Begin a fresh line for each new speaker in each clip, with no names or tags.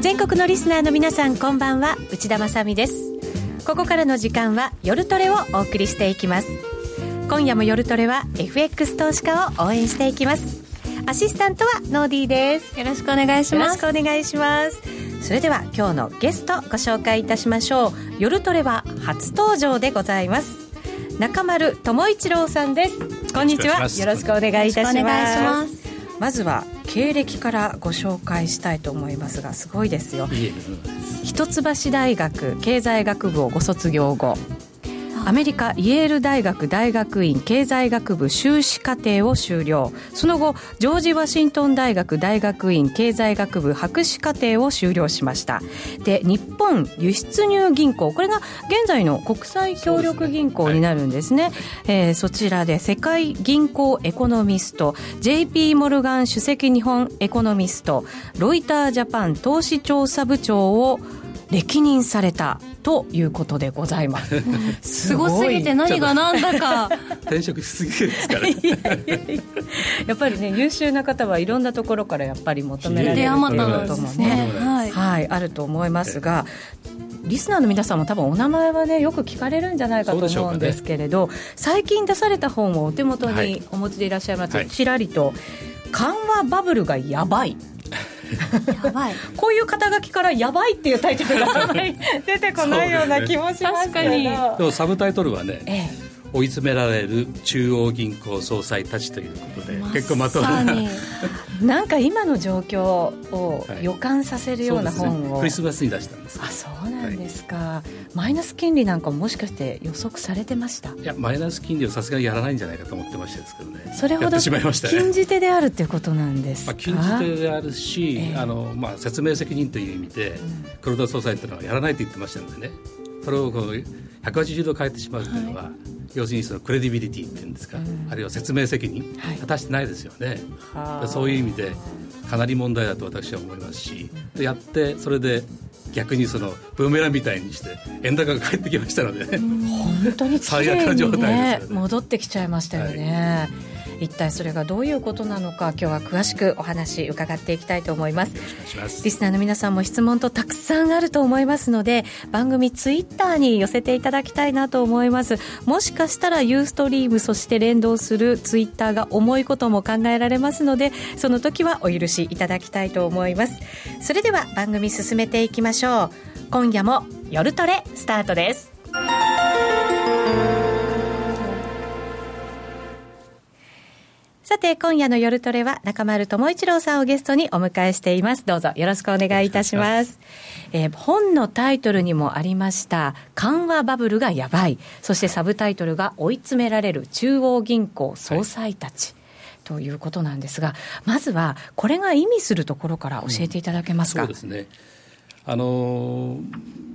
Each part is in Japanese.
全国のリスナーの皆さんこんばんは。内田まさです。ここからの時間は夜トレをお送りしていきます。今夜も夜トレは FX 投資家を応援していきます。アシスタントはノーディーです。
よろしくお願いします。
よろしくお願いしますそれでは今日のゲストご紹介いたしましょう。夜トレは初登場でございます。中丸智一郎さんです。こんにちは。よろしくお願いいたします。まずは経歴からご紹介したいと思いますがすごいですよ。一橋大学経済学部をご卒業後アメリカイェール大学大学院経済学部修士課程を修了。その後ジョージ・ワシントン大学大学院経済学部博士課程を修了しました。で日本輸出入銀行。これが現在の国際協力銀行になるんですね。そで、はい、えー、そちらで世界銀行エコノミスト JP モルガン首席日本エコノミストロイタージャパン投資調査部長を歴任されたということでございます。
すごすぎて何が何だか。
転職しすぎですから
やっぱりね優秀な方はいろんなところからやっぱり求められることもね、はい、はい、あると思いますがリスナーの皆さんも多分お名前はねよく聞かれるんじゃないかと思うんですけれど、ね、最近出された本をお手元にお持ちでいらっしゃいます、はい、ちらりと「緩和バブルがやばい」やばい。こういう肩書きから「やばい」っていうタイトルが出てこないような気もしますけど、ね、
でもサブタイトルはね、ええ。追い詰められる中央銀行総裁たちということで、結構まとまる
なんか今の状況を予感させるような本を、
はいね、クリスマスに出したんです。
あそうなんですか、はい、マイナス金利なんかもしかして予測されてました？
いやマイナス金利をさすがにやらないんじゃないかと思ってましたですけどね。
それほど禁じ手であるっていうことなんですか、まあ、
禁じ手であるし、えー、あのまあ、説明責任という意味で、うん、黒田総裁というのはやらないと言ってましたのでね。それをこう180度変えてしまうというのは、はい。要するにそのクレディビリティっていうんですか、うん、あるいは説明責任、果たしてないですよね、はい、そういう意味でかなり問題だと私は思いますしやってそれで逆にそのブーメランみたいにして円高が返ってきましたのでね、
本当に 最悪な状態です、ね、戻ってきちゃいましたよね。はい一体それがどういうことなのか今日は詳しくお話伺っていきたいと思います。リスナーの皆さんも質問とたくさんあると思いますので番組ツイッターに寄せていただきたいなと思います。もしかしたらユーストリームそして連動するツイッターが重いことも考えられますのでその時はお許しいただきたいと思います。それでは番組進めていきましょう。今夜も夜トレスタートですさて、今夜の夜トレは中丸智一郎さんをゲストにお迎えしています。どうぞよろしくお願いいたします。えー、本のタイトルにもありました、緩和バブルがやばい。そしてサブタイトルが追い詰められる中央銀行総裁たち。はいということなんですが、まずはこれが意味するところから教えていただけますか？
うん、そうですね。あの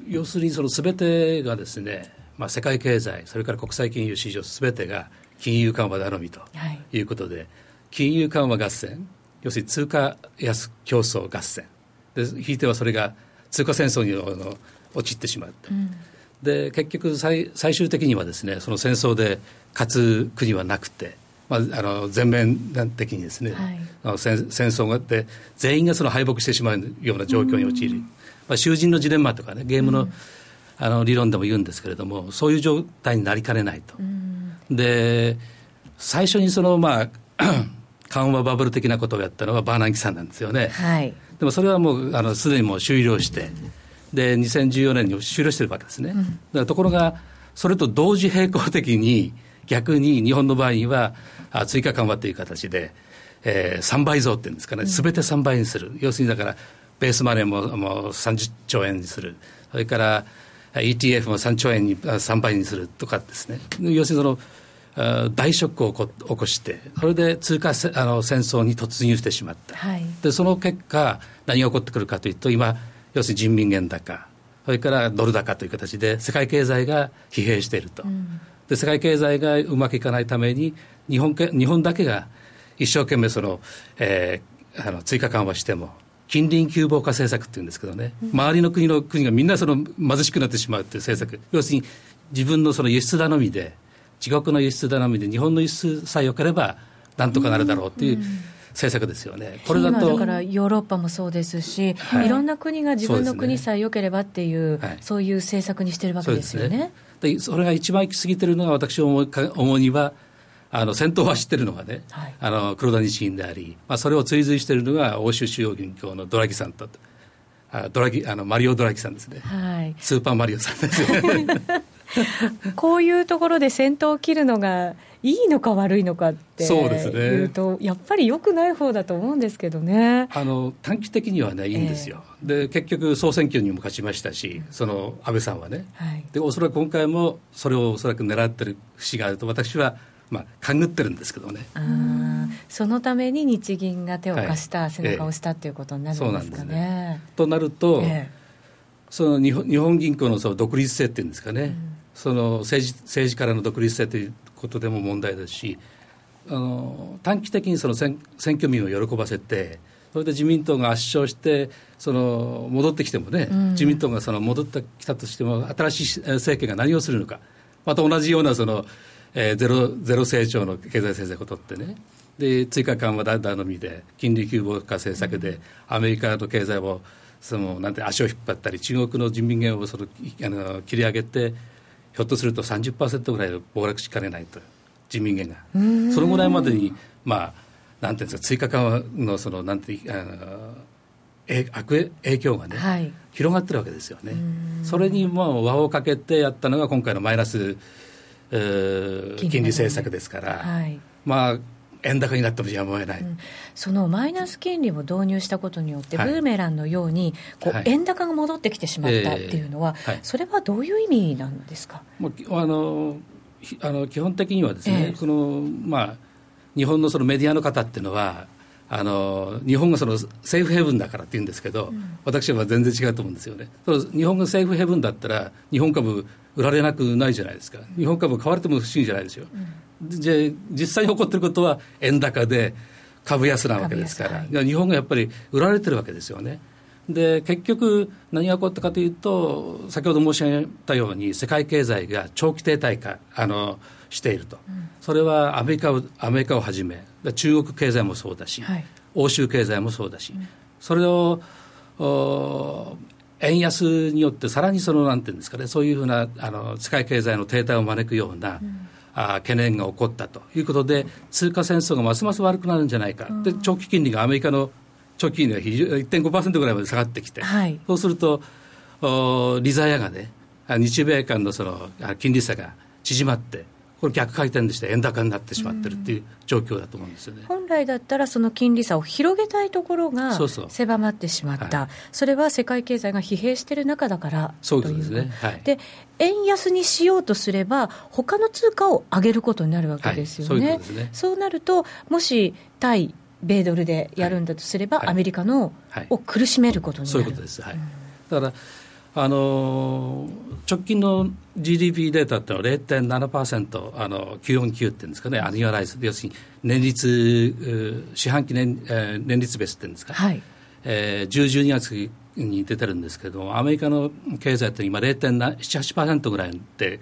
要するにそのすべてがですね、まあ世界経済それから国際金融市場すべてが金融緩和頼みとい。うことで、はい、金融緩和合戦要するに通貨安競争合戦。でひいてはそれが通貨戦争にの陥ってしまう、うん、で結局最最終的にはですねその戦争で勝つ国はなくて、まあ、あの全面的にですね、はい、あの戦戦争があって全員がその敗北してしまうような状況に陥る、うん、まあ、囚人のジレンマとかねゲームのうん、あの理論でも言うんですけれどもそういう状態になりかねないと。で最初にそのまあ 緩和バブル的なことをやったのはバーナンキさんなんですよね、はい、でもそれはもうあのすでにもう終了してで2014年に終了してるわけですね、うん、だからところがそれと同時並行的に逆に日本の場合には追加緩和という形で、えー、3倍増っていうんですかね。すべて3倍にする、要するにだからベースマネーももう30兆円にする。それから ETF も3兆円に3倍にするとかですね。要するにその大ショックを起こしてそれで通貨あの戦争に突入してしまった、はい、でその結果何が起こってくるかというと今要するに人民元高それからドル高という形で世界経済が疲弊していると、うん、で世界経済がうまくいかないために日本日本だけが一生懸命その、えー、あの追加緩和しても近隣急防化政策っていうんですけどね、周りの国の国がみんなその貧しくなってしまうっていう政策、要するに自分のその輸出頼みで、自国の輸出頼みで、日本の輸出さえ良ければ、なんとかなるだろうっていう。政策ですよね。
これだとだからヨーロッパもそうですし、はい、いろんな国が自分の国さえ良ければっていう、そう、ねはい、そういう政策にしてるわけですよね。
そで、それが一番行き過ぎてるのが私思う思うには。あの先頭を走ってるのがね、はい、あの黒田日銀であり、まあ、それを追随しているのが欧州主要銀行のドラギさんとあドラギあのマリオ・ドラギさんですね、はい、スーパーマリオさんですね。
こういうところで先頭を切るのがいいのか悪いのかってそうですね。とやっぱりよくない方だと思うんですけどね。
あの短期的にはねいいんですよ、えー、で結局総選挙にも勝ちましたしその安倍さんはね、はい、でおそらく今回もそれをおそらく狙ってる節があると私はまあ、勘ぐってるんですけどね。
そのために日銀が手を貸した、はい、背中を押したっていうことになるんですかね。ね。
となると、えー、その日本日本銀行のその独立性っていうんですかね、うん、その政治政治からの独立性ということでも問題ですしあの短期的にその選選挙民を喜ばせてそれで自民党が圧勝してその戻ってきてもね、うん、自民党がその戻ってきたとしても新しい政権が何をするのかまた同じようなその、えー、ゼロゼロ成長の経済政策を取ってね。で追加緩和頼みで金利急防化政策で、アメリカの経済をそのなんて足を引っ張ったり中国の人民元をそのあの切り上げてひょっとすると30%ぐらい暴落しかねないと人民元が。そのぐらいまでにまあなんていうんですか追加緩和のそのなんてあの悪影響がね、はい、広がってるわけですよね。それにもう輪をかけてやったのが今回のマイナス、えー、金利政策ですから、はい、まあ円高になってもやむを得ない、うん、
そのマイナス金利を導入したことによって、ブーメランのようにこう、円高が戻ってきてしまったっていうのは、えー、それはどういう意味なんですか？
もうあのあの基本的にはですね、えー、そのまあ、日本のそのメディアの方っていうのはあの日本がそのセーフヘブンだからって言うんですけど、うん、私は全然違うと思うんですよね。日本がセーフヘブンだったら日本株売られなくないじゃないですか。日本株買われても不思議じゃないですよ。うんじゃ実際に起こっていることは円高で株安なわけですから、はい、日本がやっぱり売られてるわけですよね。で結局、何が起こったかというと、先ほど申し上げたように、世界経済が長期停滞化あのしていると、うん、それはアメリカをアメリカをはじめ、中国経済もそうだし、はい、欧州経済もそうだし、うん、それを円安によって、さらにそのなんていうんですかね、そういうふうなあの世界経済の停滞を招くような、うん。あ懸念が起こったということで、通貨戦争がますます悪くなるんじゃないか、で長期金利がアメリカの長期金利が1.5%ぐらいまで下がってきて、はい、そうすると、お利ザヤがね、日米間のその金利差が縮まって、これ逆回転でして円高になってしまってるっていう状況だと思うんですよね、
本来だったらその金利差を広げたいところが狭まってしまった。はい、それは世界経済が疲弊している中だから
そうですね、
はい、で円安にしようとすれば他の通貨を上げることになるわけですよね、はい、そうね。そうなるともし対米ドルでやるんだとすれば、アメリカの、を苦しめることになる。
そういうことです、はい、だからあの直近の GDP データってのは0.7%あの949っていうんですかねアニュアライズ要するに年率四半期年,、えー、年率ベースっていうんですか、はい。えー、10、12月に出てるんですけどアメリカの経済って今0.78%ぐらいで、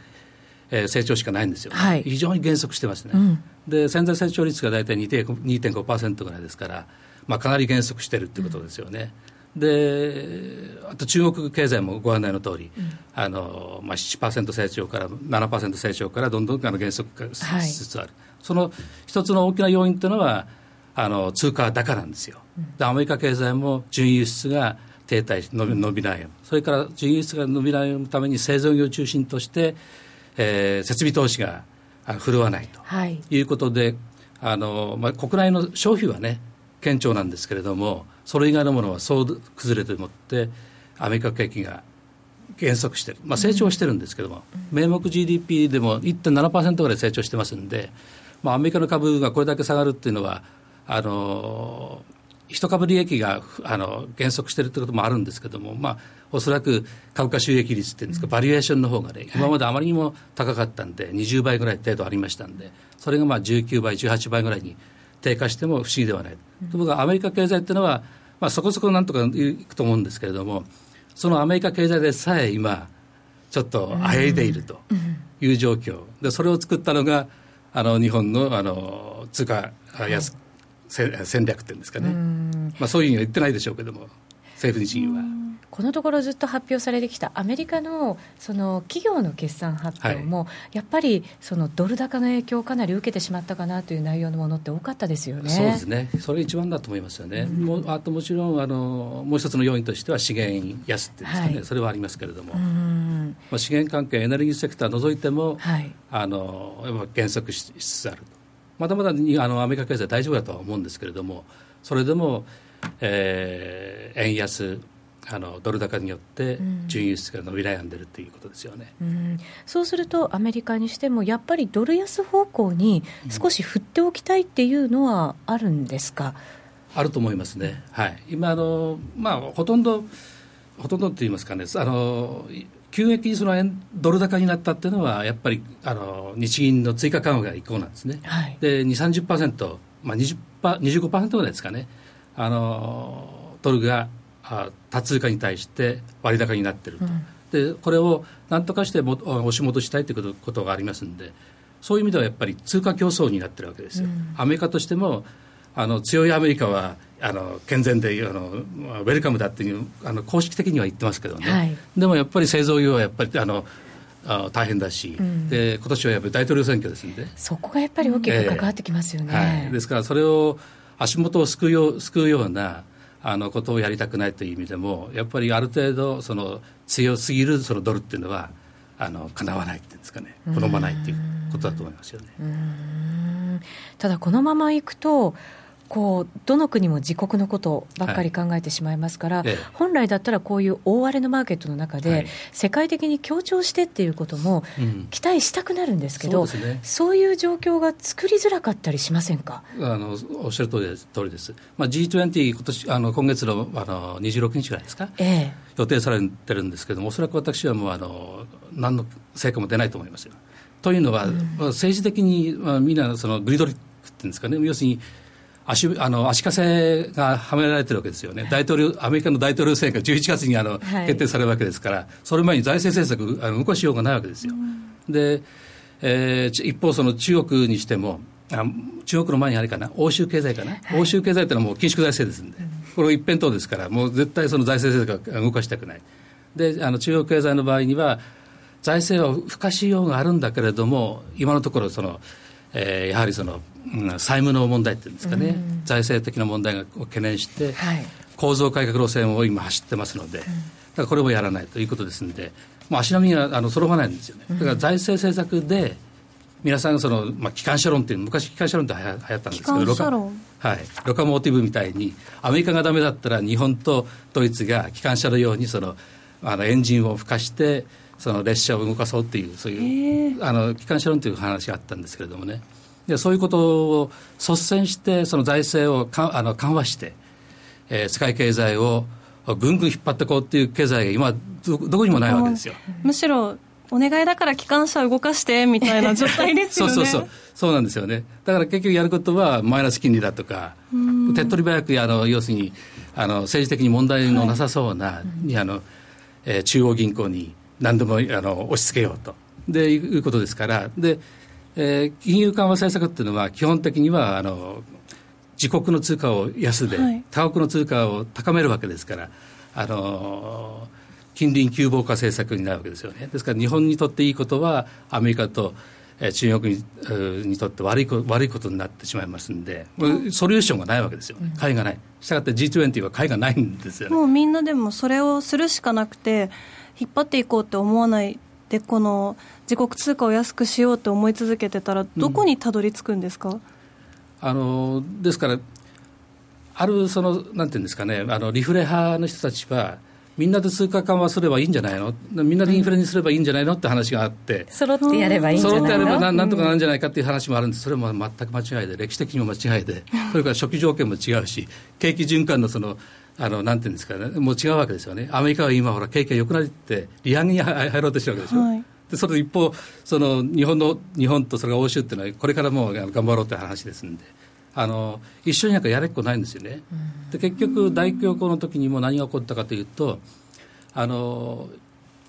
えー、成長しかないんですよ、ね、はい、非常に減速してますね、うん、で潜在成長率が大体2.5%ぐらいですから、まあ、かなり減速してるっていうことですよね、うんであと中国経済もご案内の通り、うん、あのまあ、7%成長から7%成長からどんどんあの減速化しつつある、はい、その一つの大きな要因というのはあの通貨高なんですよ、でアメリカ経済も純輸出が停滞伸び伸びないそれから純輸出が伸びないために製造業を中心として、えー、設備投資が振るわないと。い。うことで、はい、あのまあ、国内の消費はね堅調なんですけれどもそれ以外のものはそう崩れてもってアメリカ景気が減速してる、まあ、成長してるんですけども、名目 GDP でも1.7%ぐらい成長してますんで、まあ、アメリカの株がこれだけ下がるっていうのはあの一株利益があの減速してるってこともあるんですけども、まあ、おそらく株価収益率っていうんですか、バリエーションの方がね、今まであまりにも高かったんで、20倍ぐらい程度ありましたんで、それがまあ19倍、18倍ぐらいに低下しても不思議ではない。ところがアメリカ経済っていうのは、まあ、そこそこなんとかいくと思うんですけれども、そのアメリカ経済でさえ今、ちょっとあえいでいるという状況、でそれを作ったのが、あの日本のあの通貨安、はい、戦略っていうんですかね、まあ、そういうふうには言ってないでしょうけども、政府日銀は。
このところずっと発表されてきたアメリカのその企業の決算発表も、はい、やっぱりそのドル高の影響をかなり受けてしまったかなという内容のものって多かったですよね。
そうですね。それ一番だと思いますよね。うん、もあともちろんあのもう一つの要因としては資源安っていうんですかね、はい、それはありますけれども、まあ資源関係エネルギーセクター除いても、はい、あの減速しつつあると。まだまだあのアメリカ経済大丈夫だとは思うんですけれども、それでも、えー、円安あのドル高によって純輸出が伸び悩んでるということですよね、
うん、そうすると、アメリカにしても、やっぱりドル安方向に少し振っておきたいっていうのはあるんですか、
うん、あると思いますね、はい、今あの、まあ、ほとんど、ほとんどって言いますかね、あの急激にその円ドル高になったっていうのは、やっぱりあの日銀の追加緩和が一向なんですね、はい、で2、30%、まあ20、25%ぐらいですかね、あのドルが多通貨に対して割高になっていると、うん、でこれをなんとかしても押し戻したいということがありますんでそういう意味ではやっぱり通貨競争になってるわけですよ、うん、アメリカとしてもあの強いアメリカはあの健全であのウェルカムだっていうあの公式的には言ってますけどね、はい、でもやっぱり製造業はやっぱりあのあ大変だし、うん、で今年はやっぱり大統領選挙ですんで。
そこがやっぱり大きく関わってきますよね、えー
はい、ですからそれを足元を救うよう救うようなあのことをやりたくないという意味でもやっぱりある程度その強すぎるそのドルっていうのはあのかなわないっていうんですかね。好まないっていうことだと思いますよね。
ただこのままいくとこうどの国も自国のことばっかり考えてしまいますから、はい、本来だったらこういう大荒れのマーケットの中で、はい、世界的に協調してっていうことも期待したくなるんですけど、うんそうね、そういう状況が作りづらかったりしませんか？
あのおっしゃる通りです。通りです、まあ、G20 今年あの今月のあの26日ぐらいですか、ええ、予定されてるんですけどもおそらく私はもうあの何の成果も出ないと思いますよ。というのは、うん、政治的に、まあ、みんなそのグリドリックっていうんですかね。要するに足あの足かせがはめられてるわけですよね、大統領アメリカの大統領選挙が11月にあの、はい、決定されるわけですから、それ前に財政政策あの動かしようがないわけですよ。うん、で、えー、一方、その中国にしても、あ中国の前にあれかな、欧州経済かな、はい、欧州経済っていうのはもう緊縮財政ですんで、うん、これ一辺倒ですから、もう絶対その財政政策は動かしたくない。で、あの中国経済の場合には、財政は不可しようがあるんだけれども、今のところその、えー、やはりその、うん、債務の問題っていうんですかね、うん、財政的な問題を懸念して、はい、構造改革路線を今走ってますので、うん、だからこれをやらないということですので、もう足並みがあの揃わないんですよね。だから財政政策で皆さんその、まあ、機関車論っていう昔機関車論って流行ったんですけどロカ,、はい、ロカモーティブみたいにアメリカがダメだったら日本とドイツが機関車のようにそのあのエンジンを吹かしてその列車を動かそうっていうそういうあの機関車論という話があったんですけれどもねでそういうことを率先してその財政をかあの緩和して、えー、世界経済をぐんぐん引っ張っていこうっていう経済が今どどこにもないわけですよ。
むしろお願いだから機関車動かしてみたいな 状態ですよね。
そうそうそう。そうなんですよね。だから結局やることはマイナス金利だとか手っ取り早くあの要するにあの政治的に問題のなさそうな、はい、あのえー、中央銀行に何でもあの押し付けようと。でいうことですから。で、えー、金融緩和政策っていうのは基本的にはあの自国の通貨を安で、はい、他国の通貨を高めるわけですからあの近隣急防化政策になるわけですよね。ですから日本にとっていいことはアメリカと中国ににとって悪い悪いことになってしまいますんで、ソリューションがないわけですよ、会がない。したがって G20 は会がないんですよね。
もうみんなでもそれをするしかなくて、引っ張っていこうって思わないで、この自国通貨を安くしようって思い続けてたら、どこにたどり着くんですか、うん、
あのですから、あるその、なんていうんですかね、あのリフレ派の人たちは、みんなで通貨緩和すればいいんじゃないの？みんなでインフレにすればいいんじゃないの？って話があって、
揃ってやればいいんじゃないの？
揃ってやればなんとかなんじゃないかっていう話もあるんです、それも全く間違いで、歴史的にも間違いで、それから初期条件も違うし、景気循環のその、あのなんていうんですかね、もう違うわけですよね、アメリカは今、ほら、景気が良くなりって、利上げに入ろうとしてるわけでしょ。はい。でそれ一方その日本の日本とそれが欧州っていうのはこれからも頑張ろうって話ですんで。あの一緒になんかやれっこないんですよね。で結局大恐慌の時にも何が起こったかというとあの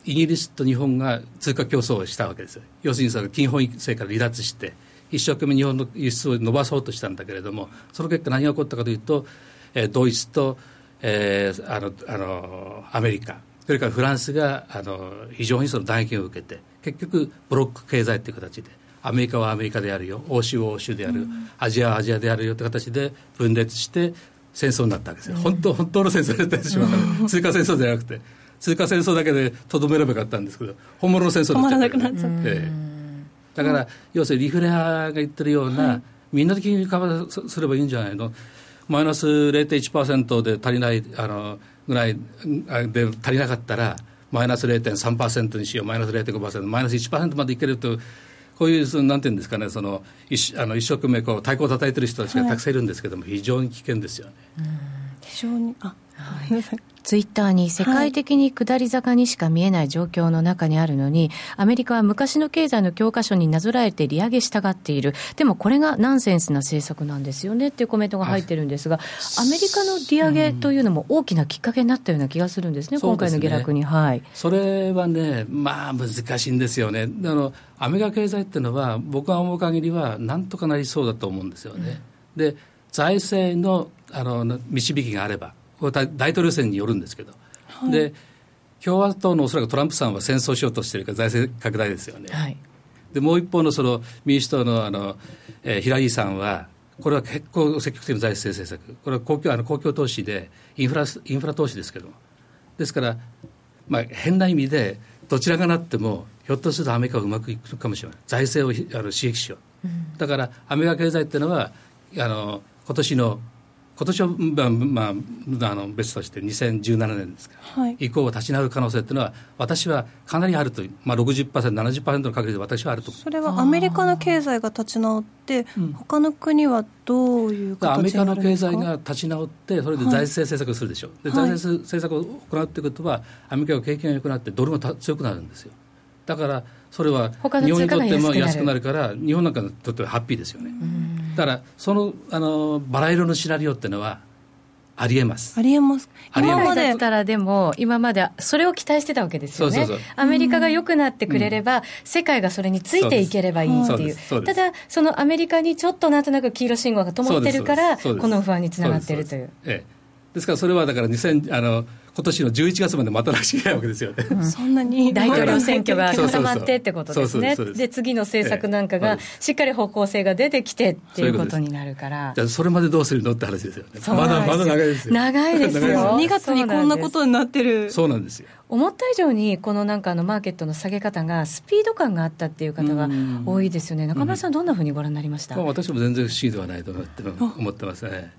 イギリスと日本が通貨競争をしたわけです要するにその金本位制から離脱して一生懸命日本の輸出を伸ばそうとしたんだけれどもその結果何が起こったかというと、えー、ドイツと、えー、あのあのアメリカ。それからフランスがあの非常にその打撃を受けて結局ブロック経済という形でアメリカはアメリカであるよ。欧州は欧州である、うん、アジアはアジアであるよという形で分裂して戦争になったわけですよ、うん、本当本当の戦争になってしまう、通貨戦争じゃなくて。通貨戦争だけでとどめればよかったんですけど本物の戦争になっちゃった、えだから、要するにリフレアが言ってるような、はい、みんなで金融緩和すればいいんじゃないの？マイナス0.1%で足りないあのぐらいで足りなかったらマイナス0.3%にしようマイナス0.5%マイナス1%までいけるとこういうそのなんていうんですかねその一あの一生懸命こう太鼓を叩いてる人たちがたくさんいるんですけども、はい、非常に危険ですよね。
非常にあ、
はい、ツイッターに世界的に下り坂にしか見えない状況の中にあるのに、はい、アメリカは昔の経済の教科書になぞらえて利上げしたがっている、でもこれがナンセンスな政策なんですよねっていうコメントが入ってるんですが、アメリカの利上げというのも大きなきっかけになったような気がするんですね、うん、今回の下落に、ね、はい、
それはね、まあ難しいんですよね。あのアメリカ経済っていうのは、僕が思う限りは、なんとかなりそうだと思うんですよね。うん、で財政のあの導きがあれば、大統領選によるんですけど、はい、で共和党のおそらくトランプさんは戦争しようとしているから財政拡大ですよね。はい、でもう一方のその民主党のあの、えー、ヒラリーさんはこれは結構積極的な財政政策。これは公共あの公共投資でインフラインフラ投資ですけどですから、まあ、変な意味でどちらがなってもひょっとするとアメリカはうまくいくかもしれない財政をあの刺激しよう、うん、だからアメリカ経済っていうのはあの今年の今年は、まあまあ、あの別として2017年ですから、はい、以降は立ち直る可能性というのは私はかなりあるという、まあ60%、70%の確率で私はあると
それはアメリカの経済が立ち直って、他の国はどういう形
アメリカの経済が立ち直って、それで財政政策をするでしょう、はい、で財政政策を行うということは、アメリカが経験が良くなって、ドルが強くなるんですよ。だからそれは日本にとっても安くなるから日本なんかにとってはハッピーですよね。だからそのあのバラ色のシナリオっていうのはありえます。
ありえます。
今までだったらでも、今までそれを期待してたわけですよね。そうそうそう。アメリカが良くなってくれれば、うん、世界がそれについていければいいっていう。うただ、そのアメリカにちょっとなんとなく黄色信号が灯ってるから、この不安につながってるという。
ええ、ですからそれはだから2000あの今年の11月まで待たなきゃいけないわけですよね、
うん、そんなに
大統領選挙が固まってってことですね、で次の政策なんかがしっかり方向性が出てきてっていうことになるから、
じゃそれまでどうするのって話ですよね、まだまだ長いですよ、
長いですよ、
2月にこんなことになってる、
そうなんですよ。
思った以上にこのなんかのマーケットの下げ方がスピード感があったっていう方が多いですよね、中村さん、どんなふうにご覧になりました、
まあ、私も全然不思議ではないと思ってますね。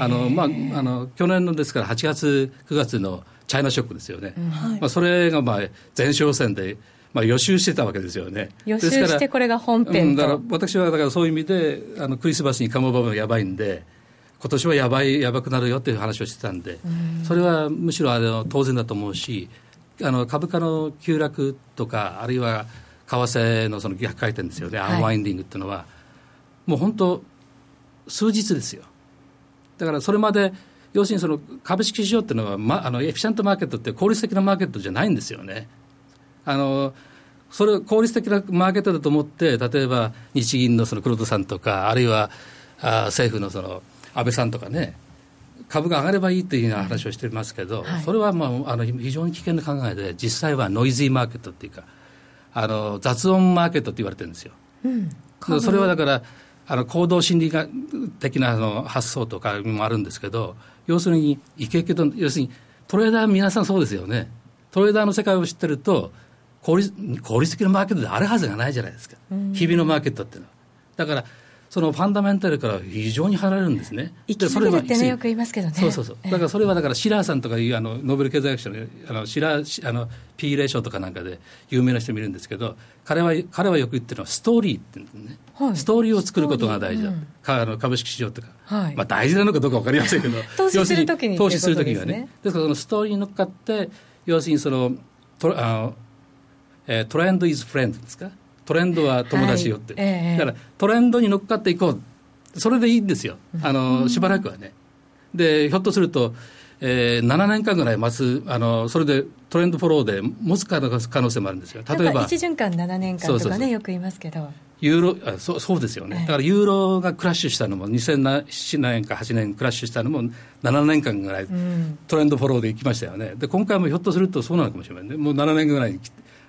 あのまあ、あの去年のですから8月、9月のチャイナショックですよね、まあ、それがまあ前哨戦で、まあ、予習してたわけですよね。
予習してこれが本編、
うん、だから私はだからそういう意味であのクリスマスにカモバがやばいんで今年はやばいやばくなるよっていう話をしてたんで、それはむしろあの当然だと思うしあの株価の急落とかあるいは為替のその逆回転ですよね、アンワインディングっていうのはもう本当数日ですよだからそれまで要するにその株式市場っていうのは、ま、あのエフィシャントマーケットって効率的なマーケットじゃないんですよね。あのそれ効率的なマーケットだと思って例えば日銀のその黒田さんとかあるいはあ政府のその安倍さんとかね株が上がればいいというような話をしてますけど、はい、それは、まあ、あの非常に危険な考えで実際はノイズーマーケットっていうかあの雑音マーケットって言われてるんですよ。うん、それはだからあの行動心理学的なあの発想とかもあるんですけど要するにイケイケと要するにトレーダー皆さんそうですよね。トレーダーの世界を知ってると効率効率的なマーケットであるはずがないじゃないですか、日々のマーケットっていうのは。だからそのファンダメンタルから非常に離れるんですね。
生き続けるってねよく言いますけどね。
そうそうそう。だからそれはだからシラーさんとかいうあのノーベル経済学者のあのシラーあの P レーションとかなんかで有名な人もいるんですけど、彼は彼はよく言ってるのはストーリーって言うんね。はい、ストーリーを作ることが大事だ。うん、あの株式市場とか、はい、まあ大事なのかどうかわかりませんけど、
投資するときに
投資するときにはね。ですからそのストーリーに乗っかって要するにそのトあの、えー、トレンドイズフレンドですか？トレンドは友達よって、はい。えー、だからトレンドに乗っかっていこう。それでいいんですよ、あのしばらくはね。で、ひょっとすると、えー、7年間ぐらい待つ。あの、それでトレンドフォローで持つ可能性もあるんですよ、
例えば1循環7年間とかね、よく言いますけど。
ユーロあそうそうですよね、だからユーロがクラッシュしたのも、2007年か8年クラッシュしたのも、7年間ぐらいトレンドフォローでいきましたよね、で今回もひょっとするとそうなのかもしれないね、もう7年ぐらい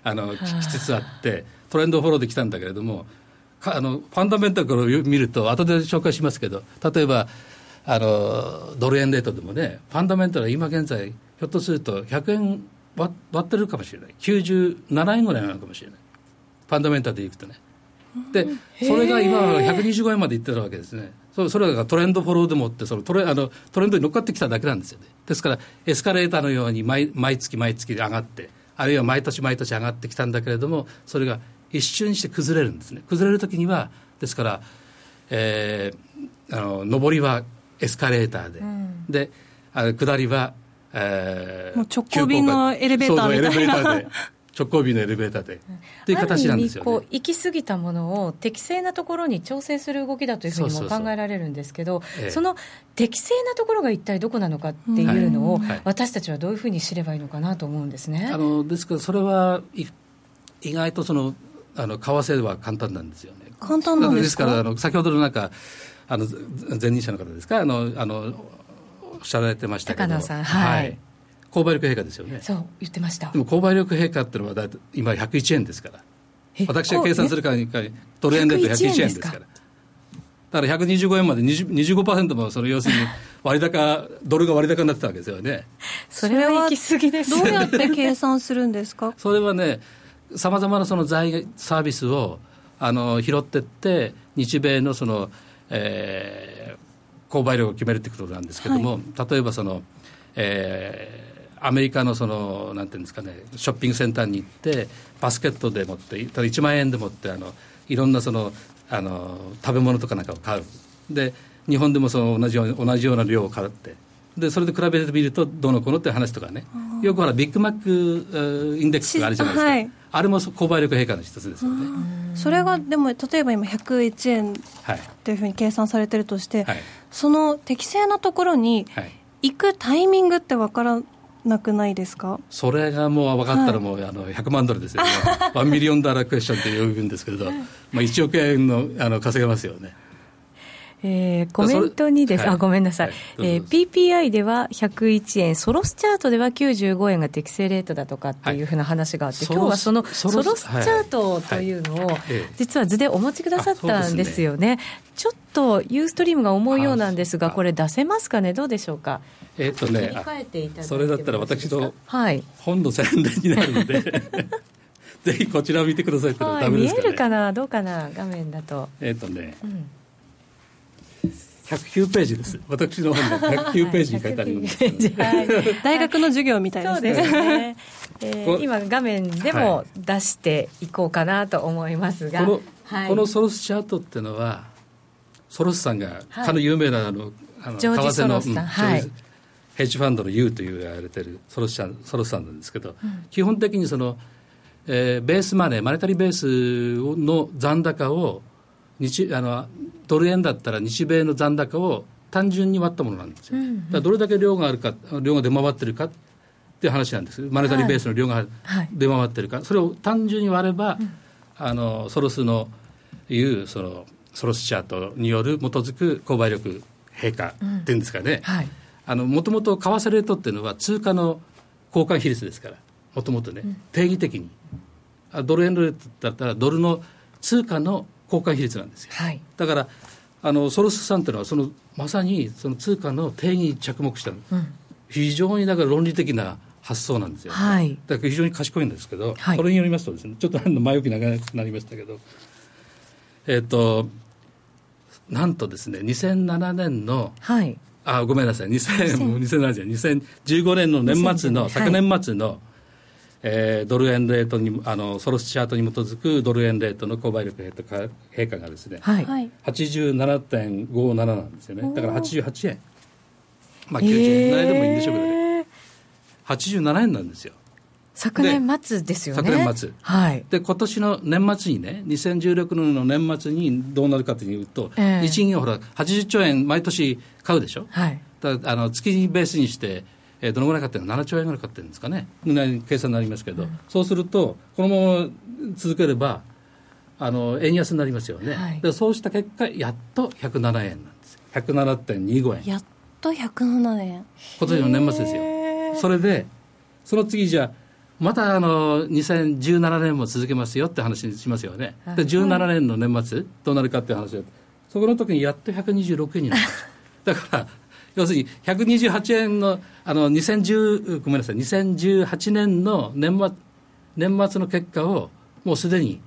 あのきつつあって、トレンドフォローできたんだけれども、あのファンダメンタルを見ると、後で紹介しますけど、例えば、あのドル円レートでもね、ファンダメンタルは今現在、ひょっとすると100円割ってるかもしれない、97円ぐらいなのかもしれない、ファンダメンタルでいくとね。で、それが今、125円までいってるわけですね。そそれがトレンドフォローでもってそのトレあのトレンドに乗っかってきただけなんですよね。ですから、エスカレーターのように毎毎月毎月上がって、あるいは毎年毎年上がってきたんだけれども、それが一瞬にして崩れるんですね。崩れるときには、ですから、えー、あの上りはエスカレーターで、うん、であ下りは、
えー、もう直行便のエレベーターみたいな。
直行便のエレベーターで、っていう形なんですよ、ね、こう
行き過ぎたものを適正なところに調整する動きだというふうにも考えられるんですけど、その適正なところが一体どこなのかっていうのを、私たちはどういうふうに知ればいいのかなと思うんですね。
あのですからそれは意外とそのあの為替は簡単なんですよね。
簡単なんです
か？らあの先ほどのなんかあの前任者の方ですか？あのあのおっしゃられてましたけど。
高野さんはい、はい。
購買力陛下ですよね。
そう言ってました。
でも購買力陛下っていうのはだ今101円ですから。私が計算する限りドル円でと101円ですから。だから125円まで25%もその要するに割高ドルが割高になってたわけですよね。
それは行き過ぎです
どうやって計算するんですか？
それはねさまざまなその財サービスをあの拾ってって日米のその、えー、購買力を決めるってことなんですけども、はい、例えばその、えーアメリカのそのなんていうんですかねショッピングセンターに行ってバスケットでもってただ1万円でもってあのいろんなそのあの食べ物とかなんかを買う。で日本でもその同じよう同じような量を買って。でそれで比べてみるとどうのこうのって話とかねよくほら Big Mac index があるじゃないですか、はい、あれも購買力平価の一つですよね。
それがでも例えば今101円とい。うふうに計算されてるとして、はい、その適正なところに行くタイミングって分からなくないですか？
それがもう分かったらもう、はい、あの100万ドルですよね。 one million dollar question って呼ぶんですけれど、まあ、1億円のあの稼げますよね
えー、コメントにです、はい、あごめんなさい、はい、えー、PPI では101円、ソロスチャートでは95円が適正レートだとかっていうふうな話があって、はい、今日はそのソロスチャートというのを、実は図でお持ちくださったんですよね、ね。ちょっとユーストリームが重いようなんですが、これ、出せますかね、どうでしょうか？
えっ、とね、それだったら私の本の宣伝になるので、ぜひこちらを見てくださいってのはダメですか、
ね、見えるかな、どうかな、画面だと。
えっ、とね、うん109ページです。私の本の109ページに書いてあります。
大学の授業みたいですね。すね
えー、今画面でも出していこうかなと思いますが、
このはい、このソロスチャートっていうのはソロスさんが、かの有名なあのあの為替の、うんはい、ヘッジファンドの U という言われてるソロスソロスさんなんですけど、うん、基本的にその、えー、ベースマネーマネタリーベースの残高を日あのドル円だったら日米の残高を単純に割ったものなんですよ、うんうん、だどれだけ量があるか量が出回ってるかっていう話なんです。マネタリーベースの量が出回ってるか、はい、それを単純に割れば、うん、あのソロスのいうそのソロスチャートによる基づく購買力陛下っていうんですかね、もともと為替レートっていうのは通貨の交換比率ですからもともとね、うん、定義的に。ドル円レートだったらドルの通貨の交換比率なんですよ、はい、だからあのソロスさんというのはそのまさにその通貨の定義に着目した、うん、非常にだから論理的な発想なんですよ、はい、だから非常に賢いんですけど、はい、これによりますとですねちょっと前置き長くなりましたけどえっ、ー、となんとですね2007年の、はい、あごめんなさい。2000 2007年2015年の年末の昨年末の、えー、ドル円レートにあのソロスチャートに基づくドル円レートの購買力陛下がですね、はい、87.57なんですよねだから88円まあ97円でもいいんでしょうけどね、87円なんですよ
昨年末ですよね。
昨年末。
はい。
で、今年の年末にね、2016年の年末にどうなるかというと、えー、日銀ほら、80兆円毎年買うでしょ。はい。だあの月ベースにして、えー、どのぐらい買ってるの ?7 兆円ぐらい買ってるんですかね？計算になりますけど、うん、そうすると、このまま続ければ、あの円安になりますよね、はい、でそうした結果、やっと107円なんです107.25円。
やっと107円。
今年の年末ですよ。それで、その次じゃまたあの2017年も続けますよって話にしますよね。で、17年の年末、どうなるかっていう話で、そこの時にやっと126円になる。だから、要するに128円の、あの、2010、ごめんなさい、2018年の年末、年末の結果を、もうすでに、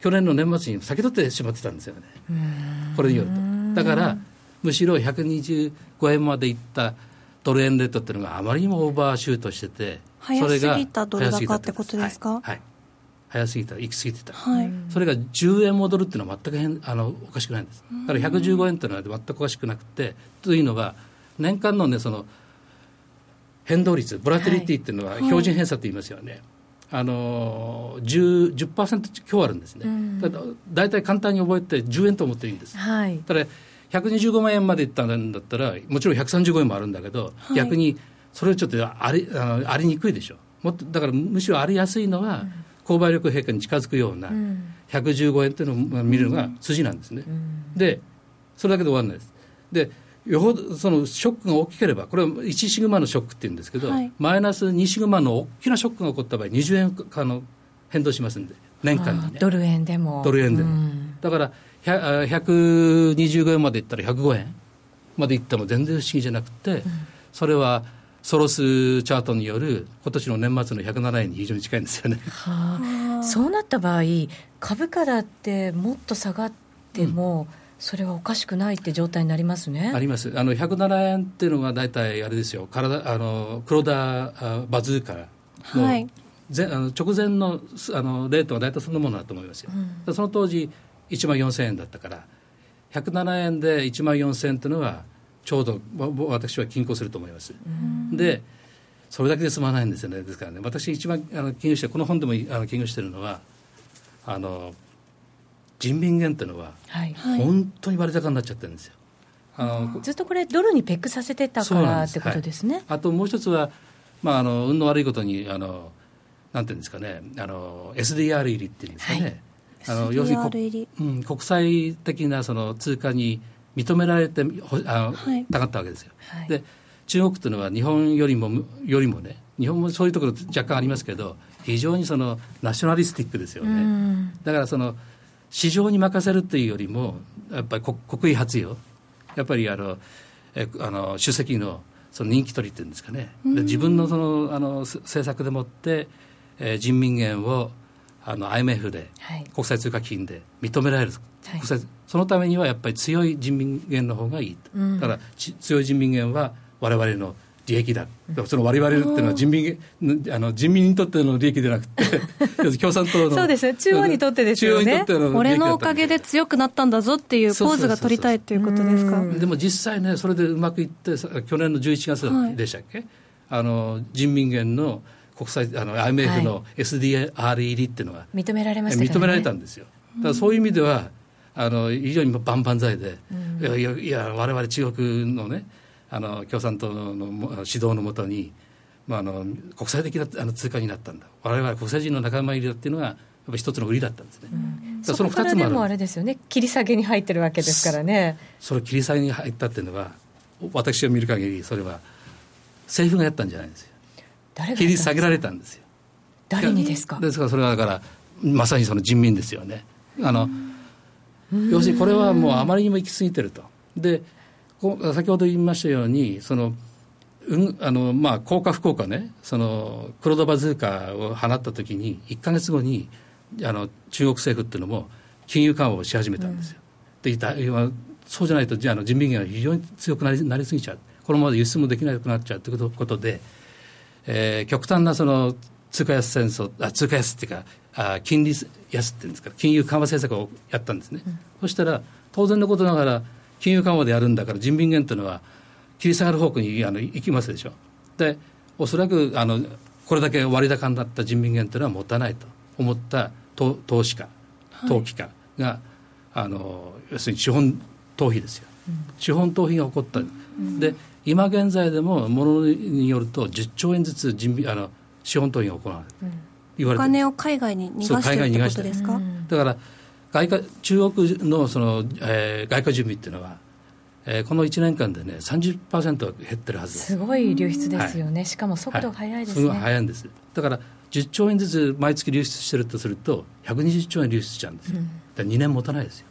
去年の年末に先取ってしまってたんですよね。これによると。だから、むしろ125円までいったドル円レートっていうのがあまりにもオーバーシュートしてて、
早すぎたドル高ってことですか、
はい、はい、早すぎた、行き過ぎてた、はい、それが10円戻るっていうのは全く変あのおかしくないんです、だから115円っていうのは全くおかしくなくて、というのが、年間のね、その変動率、ボラティリティっていうのは標準偏差って言いますよね。はいあの 10%, 10今日あるんですね、だ大体簡単に覚えて10円と思っていいんです、はい、ただ125万円までいったんだったらもちろん135円もあるんだけど、はい、逆にそれちょっとありあのありにくいでしょ。もっとだからむしろありやすいのは、購買力陛下に近づくような115円っていうのを見るのが筋なんですね、でそれだけで終わらないです。でよほどそのショックが大きければこれは1シグマのショックっていうんですけど、はい、マイナス2シグマの大きなショックが起こった場合20円あの変動しますんで年間に、ね、
ドル円でも。
ドル円でも、だから125円までいったら105円までいっても全然不思議じゃなくて、それはソロスチャートによる今年の年末の107円に非常に近いんですよね。
はあ、そうなった場合株価だってもっと下がっても、うんそれはおかしくないって状態になりますね。
あります。あの107円っていうのが大体あれですよ。体あの黒田バズーカの、はい、ぜあの直前のあのレートは大体そのものだと思いますよ。うん、その当時1万4000円だったから107円で1万4000円というのはちょうど私は均衡すると思います。でそれだけで済まないんですよね。ですからね。私一番あの金融してこの本でもあの金融してるのはあの人民元っていうのは、はい、本当に割高になっちゃってるんですよ。
あのずっとこれドルにペックさせてたからってことですね。はい、
あともう一つは、まあ、あの運の悪いことにあのなんていうんですかね。あの SDR 入りっていうんですかね、はい。
あの要するに、
うん、国際的なその通貨に認められてあの、はい、たかったわけですよ。はい、で中国というのは日本よりもよりもね日本もそういうところ若干ありますけど非常にそのナショナリスティックですよね。だからその市場に任せるというよりもやっぱり国威発揚。やっぱりあのえあの主席のその人気取りっていうんですかね、で自分のそのあの政策でもって、えー、人民元をあの IMF で、はい、国際通貨基金で認められる、はい、そのためにはやっぱり強い人民元の方がいい、うん、だから強い人民元は我々の利益だ、その我々っていうのは人民あの人民にとっての利益でなくて 共産党の
そうですね中央にとってですよね。
俺のおかげで強くなったんだぞっていうポーズが取りたいということですか？
でも実際ねそれでうまくいって去年の11月でしたっけ、はい、あの人民元の国際あの IMF の SDR 入りっていうのが
認められました、
ね、認められたんですよ。だからそういう意味ではあの非常に万々歳で、うん、いやいや我々中国のねあの共産党の指導のもとに、まあ、あの国際的なあの通貨になったんだ我々は国際人の仲間入りだっていうのがやっぱ一つの売りだったんですね。
うん、その二つもあるもあれですよね切り下げに入ってるわけですからね。
それ切り下げに入ったっていうのは私が見る限りそれは政府がやったんじゃないんですよ。切り下げられたんですよ。
誰にですか？
ですからそれはだからまさにその人民ですよね。あの要するにこれはもうあまりにも行き過ぎてると。で先ほど言いましたようにそのうんあのまあ、効果不効果ね、その黒田バズーカを放ったときに、1か月後にあの中国政府っていうのも金融緩和をし始めたんですよ。うん、でそうじゃないと、じゃあの人民元が非常に強くなりなりすぎちゃう、このままで輸出もできなくなっちゃうということで、えー、極端なその通貨安戦争あ、通貨安っていうか、あ金利安っていうんですか、金融緩和政策をやったんですね。うん、そしたら、当然のことながら、金融緩和でやるんだから人民元というのは切り下がる方向にあの行きますでしょ。でおそらくあのこれだけ割高になった人民元というのは持たないと思った投投資家、投機家が、あの要するに資本逃避ですよ、うん、資本逃避が起こった、うん、で今現在でもものによると10兆円ずつ人あの資本逃避が行われる、
言われてお金を海外に逃がしてるってことですか？
だから外貨中国のその、えー、外貨準備っていうのはえー、この1年間でね30%減ってるはずです。
すごい流出ですよね、はい、しかも速度が速いですね、はい、
速いんです。だから10兆円ずつ毎月流出してるとすると120兆円流出しちゃうんですよ、うん、だ2年持たないですよ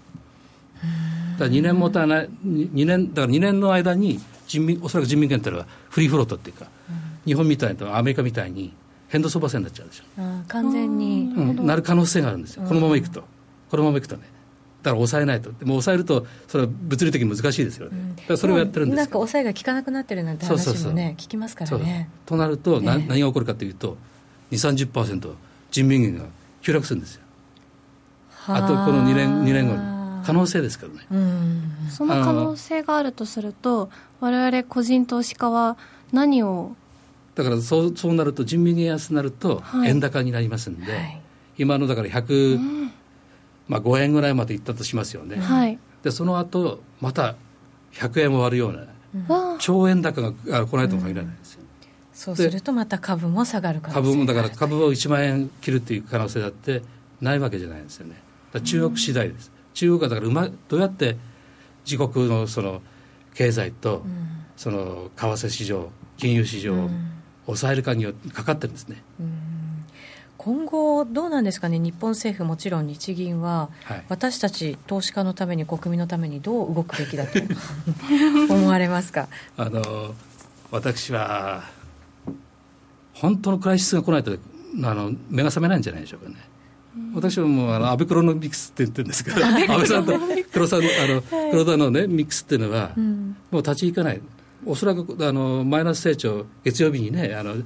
だから2年持たない2年だから2年の間に人民おそらく人民元というのはフリーフロートっていうか、うん、日本みたいなアメリカみたいに変動相場制になっちゃうでしょ
完全に、
うん、なる可能性があるんですよ。このままいくと。このままいくとね。だから抑えないと、でも抑えると、それは物理的に難しいですよね、うん、だからそれをやってるんです
なんか抑えが効かなくなってるなんて話もね、そうそうそう。聞きますからね。
となると、何が起こるかというと、2、30%、人民元が急落するんですよ、あ。とこの2年 ,2 年後に、可能性ですからね、うん、
その可能性があるとすると、われわれ個人投資家は何を？
だからそうそうなると、人民元安になると、円高になりますんで、はい、今のだから100、うんまあ、5円ぐらいまでいったとしますよね、はい、でその後また100円を割るような、うん、兆円高が来ないとも限らないですよ、うん、
そうするとまた株も下がる
株もだから株を1万円切るっていう可能性だってないわけじゃないですよね。中国次第です、うん、中国はだからうまどうやって自国のその経済と、その為替市場金融市場を抑えるかによってかかってるんですね、うん。
今後、どうなんですかね、日本政府、もちろん日銀は、はい、私たち投資家のために、国民のためにどう動くべきだと 思われますか？
あの私は、本当のクライシスが来ないとあの目が覚めないんじゃないでしょうかね。私はもうあのアベクロのミックスって言ってるんですけど、安倍さんと黒さんのあの、黒田の、ね、ミックスっていうのは、もう立ち行かない、おそらくあのマイナス成長、月曜日にね、あの10、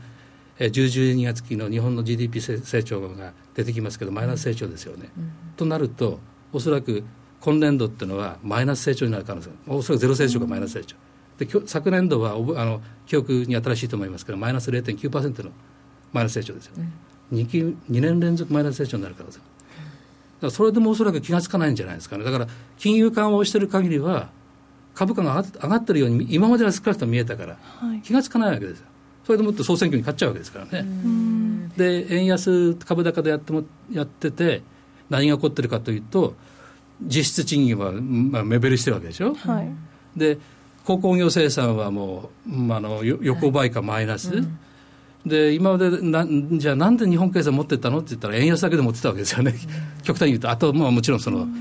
12月期の日本の GDP 成長が出てきますけどマイナス成長ですよね。うん、となるとおそらく今年度っていうのはマイナス成長になる可能性おそらくゼロ成長かマイナス成長、で昨年度はあの記憶に新しいと思いますけどマイナス0.9%のマイナス成長ですよね、うん、2, 期2年連続マイナス成長になる可能性。だからそれでもおそらく気が付かないんじゃないですかね。だから金融緩和をしている限りは株価が上がってるように今までは少なくとも見えたから、はい、気が付かないわけですよ。それでもって総選挙に勝っちゃうわけですからね。で円安株高でやってもやってて何が起こってるかというと実質賃金は、まあ、目減りしてるわけでしょ。はい、で鉱工業生産はもう、まあ、の横ばいかマイナス。はいうんで今までなじゃあなんで日本経済持ってったのって言ったら円安だけで持ってたわけですよね、極端に言うと。あと、まあ、もちろんその、うん、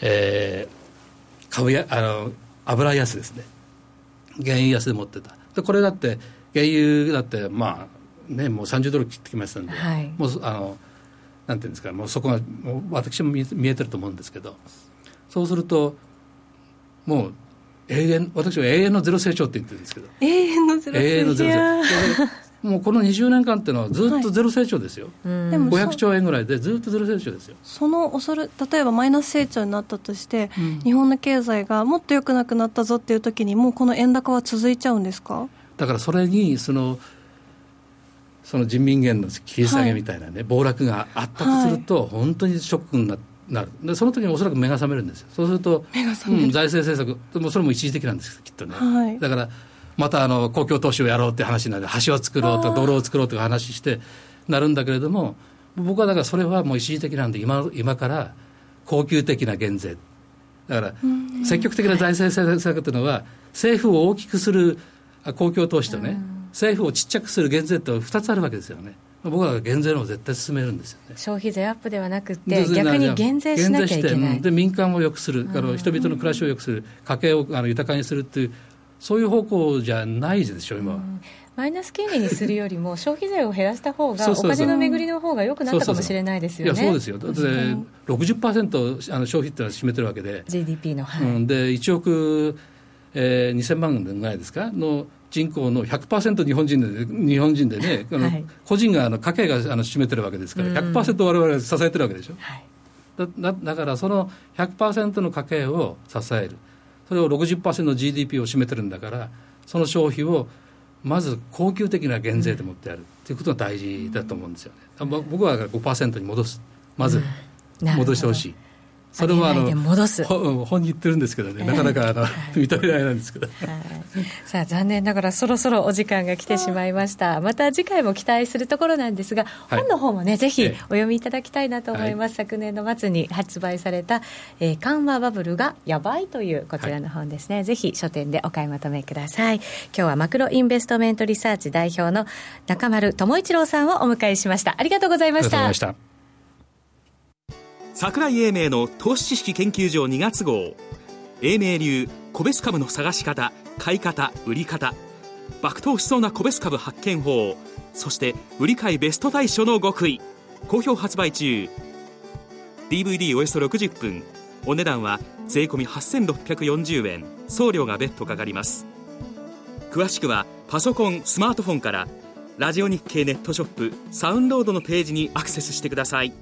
えー、株やあの油安ですね。原油安で持ってた。でこれだって原油だってまあねもう30ドル切ってきましたんで、はい、もうあのなんていうんですかもうそこがもう私も見見えてると思うんですけどそうするともう永遠私は永遠のゼロ成長って言ってるんですけど。
永遠のゼロ成長
もうこの20年間っていうのはずっとゼロ成長ですよ、はい、500兆円ぐらいでずっとゼロ成長ですよ。
その恐れ例えばマイナス成長になったとして、うん、日本の経済がもっと良くなくなったぞっていう時にもうこの円高は続いちゃうんですか？
だからそれにそのその人民元の切り下げみたいなね、はい、暴落があったとすると、本当にショックになる。でその時におそらく目が覚めるんですよ。そうすると、うん、財政政策でもそれも一時的なんですきっとね、はい、だからまたあの公共投資をやろうって話になる橋を作ろうとか道路を作ろうとか話してなるんだけれども僕はだからそれはもう一時的なんで今今から恒久的な減税。だから積極的な財政政策というのは政府を大きくする公共投資とね、政府をちっちゃくする減税って2つあるわけですよね。僕は減税の絶対進めるんですよね。
消費税アップではなくて逆に減税しなきゃいけない。
で民間を良くする。あの人々の暮らしを良くする。家計をあの豊かにするっていうそういう方向じゃないでしょ今。は。
マイナス金利にするよりも 消費税を減らした方がお金の巡りの方が良くなったかもしれないですよね。
そうですよ。だって60%あの消費ってのは占めてるわけで。
GDP の、はい、
うん、で1億えー、2000万ぐらいですか？の人口の100%日本人で日本人でね、はい、個人があの家計があの占めてるわけですから、100%我々が支えてるわけでしょ、はい、だだからその100%の家計を支えるそれを60%の GDP を占めてるんだからその消費をまず恒久的な減税で持ってやる、うん。ということが大事だと思うんですよね。僕は5%に戻す。まず戻してほしい。
それもあの
本に言ってるんですけどね、なかなかあの、認められないんですけど、
さあ残念ながらそろそろお時間が来てしまいました。また次回も期待するところなんですが、はい、本の方もねぜひお読みいただきたいなと思います、はい、昨年の末に発売された、えー、緩和バブルがやばいというこちらの本ですね、はい、ぜひ書店でお買い求めください。今日はマクロインベストメントリサーチ代表の中丸智一郎さんをお迎えしました。ありがとうございました
桜井英明の投資知識研究所2月号。英明流個別株の探し方買い方売り方。爆投しそうな個別株発見法。そして売り買いベスト対処の極意。好評発売中。DVD およそ60分。お値段は税込8640円。送料が別途かかります。詳しくはパソコンスマートフォンからラジオ日経ネットショップサウンロードのページにアクセスしてください。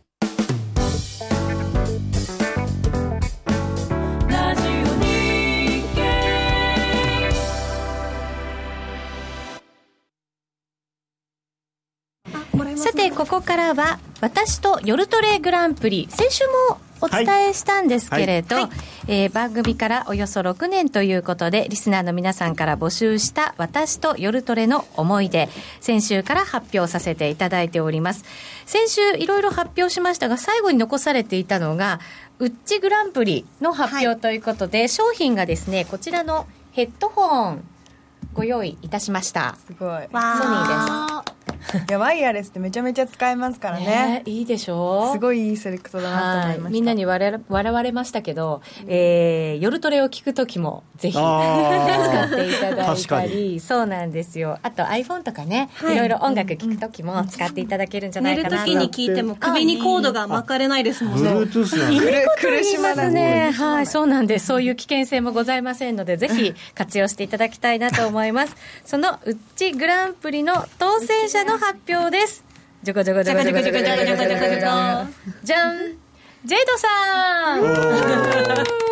さてここからは私と夜トレグランプリ。先週もお伝えしたんですけれど、はい。はい、えー、番組からおよそ6年ということでリスナーの皆さんから募集した私と夜トレの思い出先週から発表させていただいております。先週いろいろ発表しましたが最後に残されていたのがウッチグランプリの発表ということで、はい、商品がですねこちらのヘッドホンご用意いたしました。
すごい。ソニ
ーです
いやワイヤレスってめちゃめちゃ使えますからね、ね、
いいでしょ？
すごいいいセレクトだなと思いまし
みんなに笑笑われましたけど、えー、夜トレを聞く時もぜひ 使っていただいたり。そうなんですよ。あと iPhone とかね、はい、いろいろ音楽聞く時も使っていただけるんじゃないかな
と、寝る時に聞いても首にコードが巻かれないですもんね。
Bluetooth なん
苦しまですね。はいそうなんです。そういう危険性もございませんのでぜひ 活用していただきたいなと思います。そのうちグランプリの当選者の発表ですじゃこじゃこじゃこじゃこじゃこじゃこじゃこじゃこじゃじゃんジェイドさん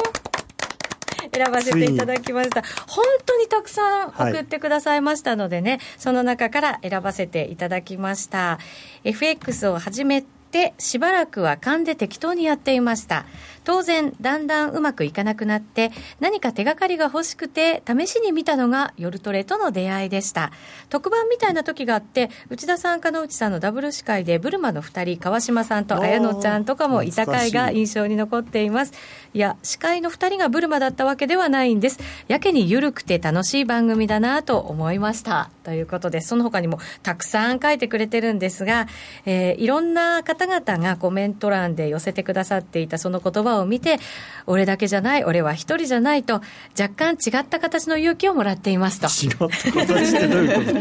選ばせていただきました。本当にたくさん送ってくださいましたのでね、はい、その中から選ばせていただきました。FX を始めてしばらくは勘で適当にやっていました。当然だんだんうまくいかなくなって何か手がかりが欲しくて試しに見たのが夜トレとの出会いでした。特番みたいな時があって内田さん加納内さんのダブル司会でブルマの2人川島さんと綾乃ちゃんとかもいた回が印象に残っています。いや司会の2人がブルマだったわけではないんです。やけに緩くて楽しい番組だなと思いました。ということでその他にもたくさん書いてくれてるんですが、えー、いろんな方々がコメント欄で寄せてくださっていたその言葉をを見て、俺だけじゃない、俺は一人じゃないと、若干違った形の勇気をもらっていますと。
違った形ってどういうこ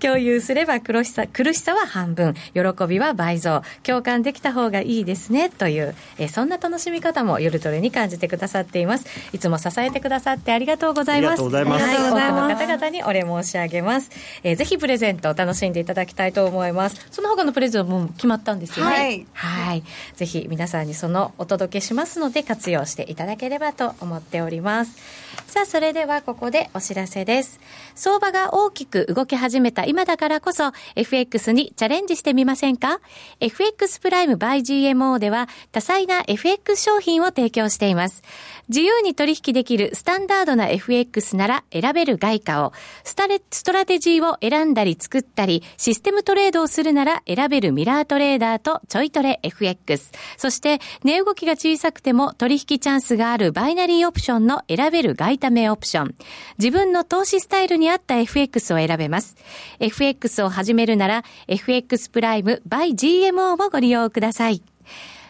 と？
共有すれば苦しさ、苦しさは半分、喜びは倍増、共感できた方がいいですね、という、えそんな楽しみ方も夜トレに感じてくださっています。いつも支えてくださってありがとうございます。ありがとうございます。はい、多くの方々にお礼申し上げます。えー、ぜひプレゼントを楽しんでいただきたいと思います。その他のプレゼントも決まったんですよね？はい。はい。ぜひ皆さんにそのお届けしますので活用していただければと思っております。さあ、それではここでお知らせです。相場が大きく動き始めた今だからこそ FX にチャレンジしてみませんか ?FX プライム by GMO では多彩な FX 商品を提供しています。自由に取引できるスタンダードな FX なら選べる外貨を、スタレストラテジーを選んだり作ったり、システムトレードをするなら選べるミラートレーダーとちょいトレ FX。そして、値動きが小さくても取引チャンスがあるバイナリーオプションの選べる外貨為オプション。自分の投資スタイルに合った FX を選べます。FX を始めるなら、FX プライム by GMO をご利用ください。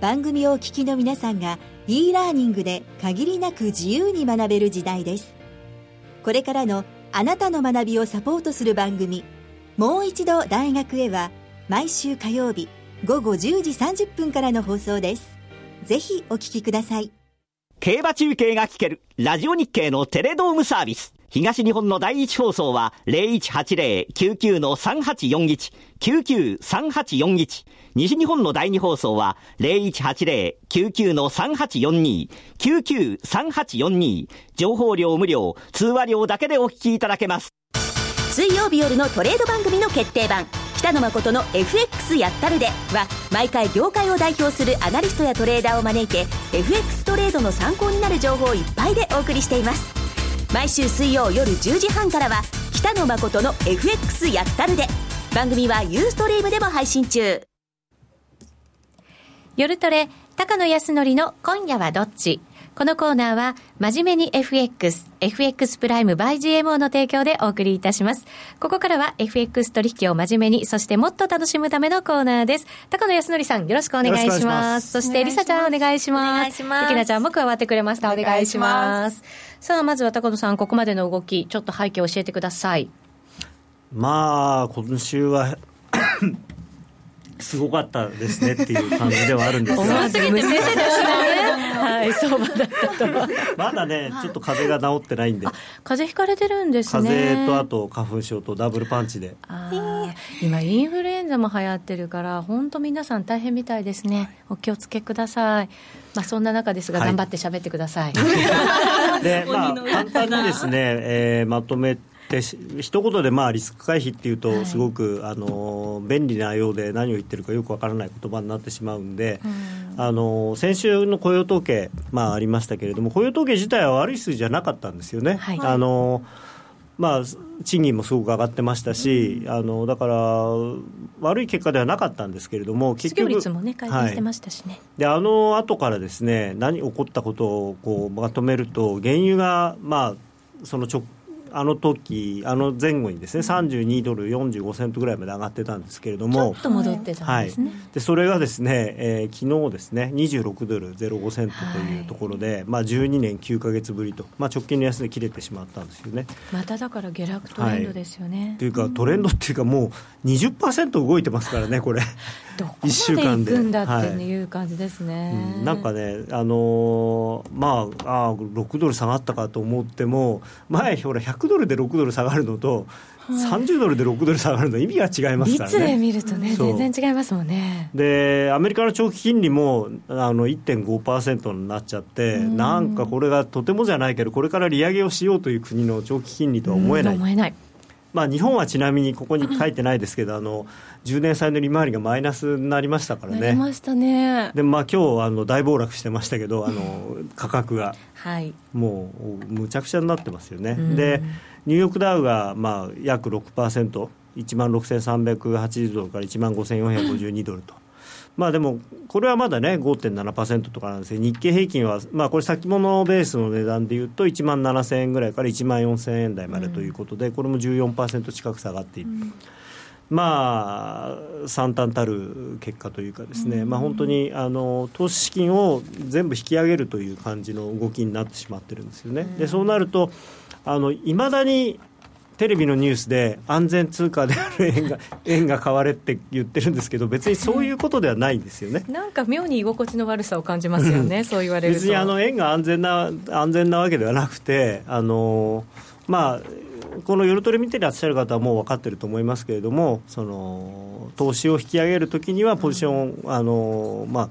番組をお聞きの皆さんが e ラーニングで限りなく自由に学べる時代です。これからのあなたの学びをサポートする番組もう一度大学へは毎週火曜日午後10時30分からの放送です。ぜひお聞きください。
競馬中継が聞けるラジオ日経のテレドームサービス。東日本の第一放送は0180-99-3841、99-3841。西日本の第二放送は0180-99-3842、99-3842。情報量無料、通話料だけでお聞きいただけます。
水曜日夜のトレード番組の決定版。北野誠の FX やったるでは毎回業界を代表するアナリストやトレーダーを招いて FX トレードの参考になる情報をいっぱいでお送りしています毎週水曜夜10時半からは北野誠の FX やったるで番組はユーストリームでも配信中
夜トレ高野康則の今夜はどっち？このコーナーは、真面目に FX、FX プライム by GMO の提供でお送りいたします。ここからは FX 取引を真面目に、そしてもっと楽しむためのコーナーです。高野康則さん、よろしくお願いします。そして、りさちゃんお願いします。お願いします。ゆきなちゃんも加わってくれました。お願いします。さあ、まずは高野さん、ここまでの動き、ちょっと背景を教えてください。
まあ、今週はすごかったですねっていう感じではあるんですが。思わず
ぎて先生ではい相場だったと。
まだねちょっと風邪が治ってないんで。
風邪ひかれてるんです
ね。風邪とあと花粉症とダブルパンチで。
今インフルエンザも流行ってるから本当皆さん大変みたいですね。お気をつけください。まあそんな中ですが頑張って喋ってください、
はい、でまあ簡単にですね、えー、まとめで一言でまあリスク回避っていうと、すごく、あの便利なようで何を言ってるかよくわからない言葉になってしまうんで、あの先週の雇用統計、まあ、ありましたけれども雇用統計自体は悪い数字じゃなかったんですよね。はい、あのまあ、賃金もすごく上がってましたし、あのだから悪い結果ではなかったんですけれども、
結局、率もね、改善してましたしね、はい、
であの後からですね何起こったことをこうまとめると、原油が、まあ、その直あの時あの前後にですね32ドル45セントぐらいまで上がってたんですけれども。ちょ
っと戻ってたんですね、はい、
でそれがですね、えー、昨日ですね26ドル05セントというところで、はい、まあ、12年9か月ぶりと、まあ、直近の安値切れてしまったんですよね。
まただから下落トレンドですよね、
はい、というかトレンドっていうかもう20%動いてますからねこれ。
どこまで行くんだっていう感じですね、
はい。うん、なんかねあのー、まああ6ドル下がったかと思っても前ほら100ドルで6ドル下がるのと、30ドルで6ドル下がるの意味が違いますからね。
率で見るとね全然違いますもんね。
でアメリカの長期金利もあの1.5%になっちゃってなんかこれがとてもじゃないけどこれから利上げをしようという国の長期金利とは思えない。
思えない
まあ、日本はちなみにここに書いてないですけど、あの10年債の利回りがマイナスになりましたからね。な
りましたね。
で、まあ今日あの大暴落してましたけど、あの価格が、
はい、
もうむちゃくちゃになってますよね。で、ニューヨークダウがまあ約6%、1万6380ドルから1万5452ドルと。まあでも、これはまだね、5.7%とかなんですよ、日経平均は、まあ、これ、先物ベースの値段でいうと、1万7000円ぐらいから1万4000円台までということで、これも14%近く下がっている。うん。まあ、惨憺たる結果というかですね、まあ、本当にあの投資資金を全部引き上げるという感じの動きになってしまってるんですよね。でそうなるといまだにテレビのニュースで安全通貨である円が 円が買われって言ってるんですけど別にそういうことではないんですよね。
なんか妙に居心地の悪さを感じますよね、そう言われる
と。別にあの円が安全な安全なわけではなくてあのまあこの夜トレ見てらっしゃる方はもう分かってると思いますけれどもその投資を引き上げるときにはポジション、あのまあ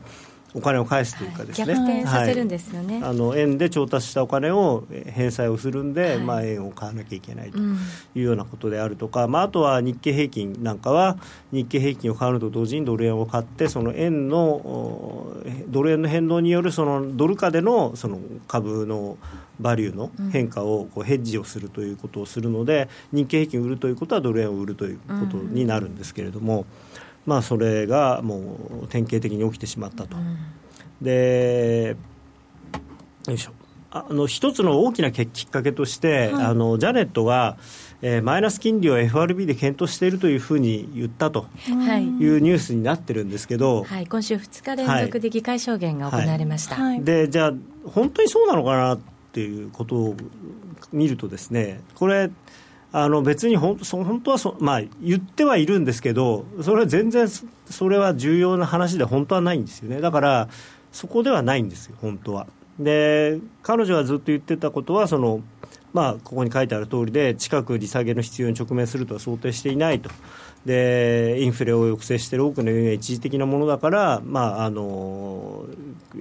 お金を返すというかですね、
逆転させるんですよね、
はい、あの円で調達したお金を返済をするんで、はい、まあ、円を買わなきゃいけないというようなことであるとか、うん、まあ、あとは日経平均なんかは日経平均を買うのと同時にドル円を買ってその円のドル円の変動によるそのドル価でのその株のバリューの変化をこうヘッジをするということをするので、日経平均を売るということはドル円を売るということになるんですけれども。うんまあ、それがもう典型的に起きてしまったと。うん、でよいしょ。あの一つの大きなきっかけとして、はい、あのジャネットが、えー、マイナス金利を FRB で検討しているというふうに言ったと。い。うニュースになってるんですけど、
はい、今週2日連続で議会証言が行われました、
はい、でじゃあ本当にそうなのかなっていうことを見るとですねこれあの別に本当本当はそ、まあ、言ってはいるんですけど、それは全然、それは重要な話で本当はないんですよね、だからそこではないんですよ、本当は。で、彼女がずっと言ってたことは、そのまあ、ここに書いてある通りで、近く利下げの必要に直面するとは想定していないと。でインフレを抑制している多くの要因は一時的なものだから、まあ、あの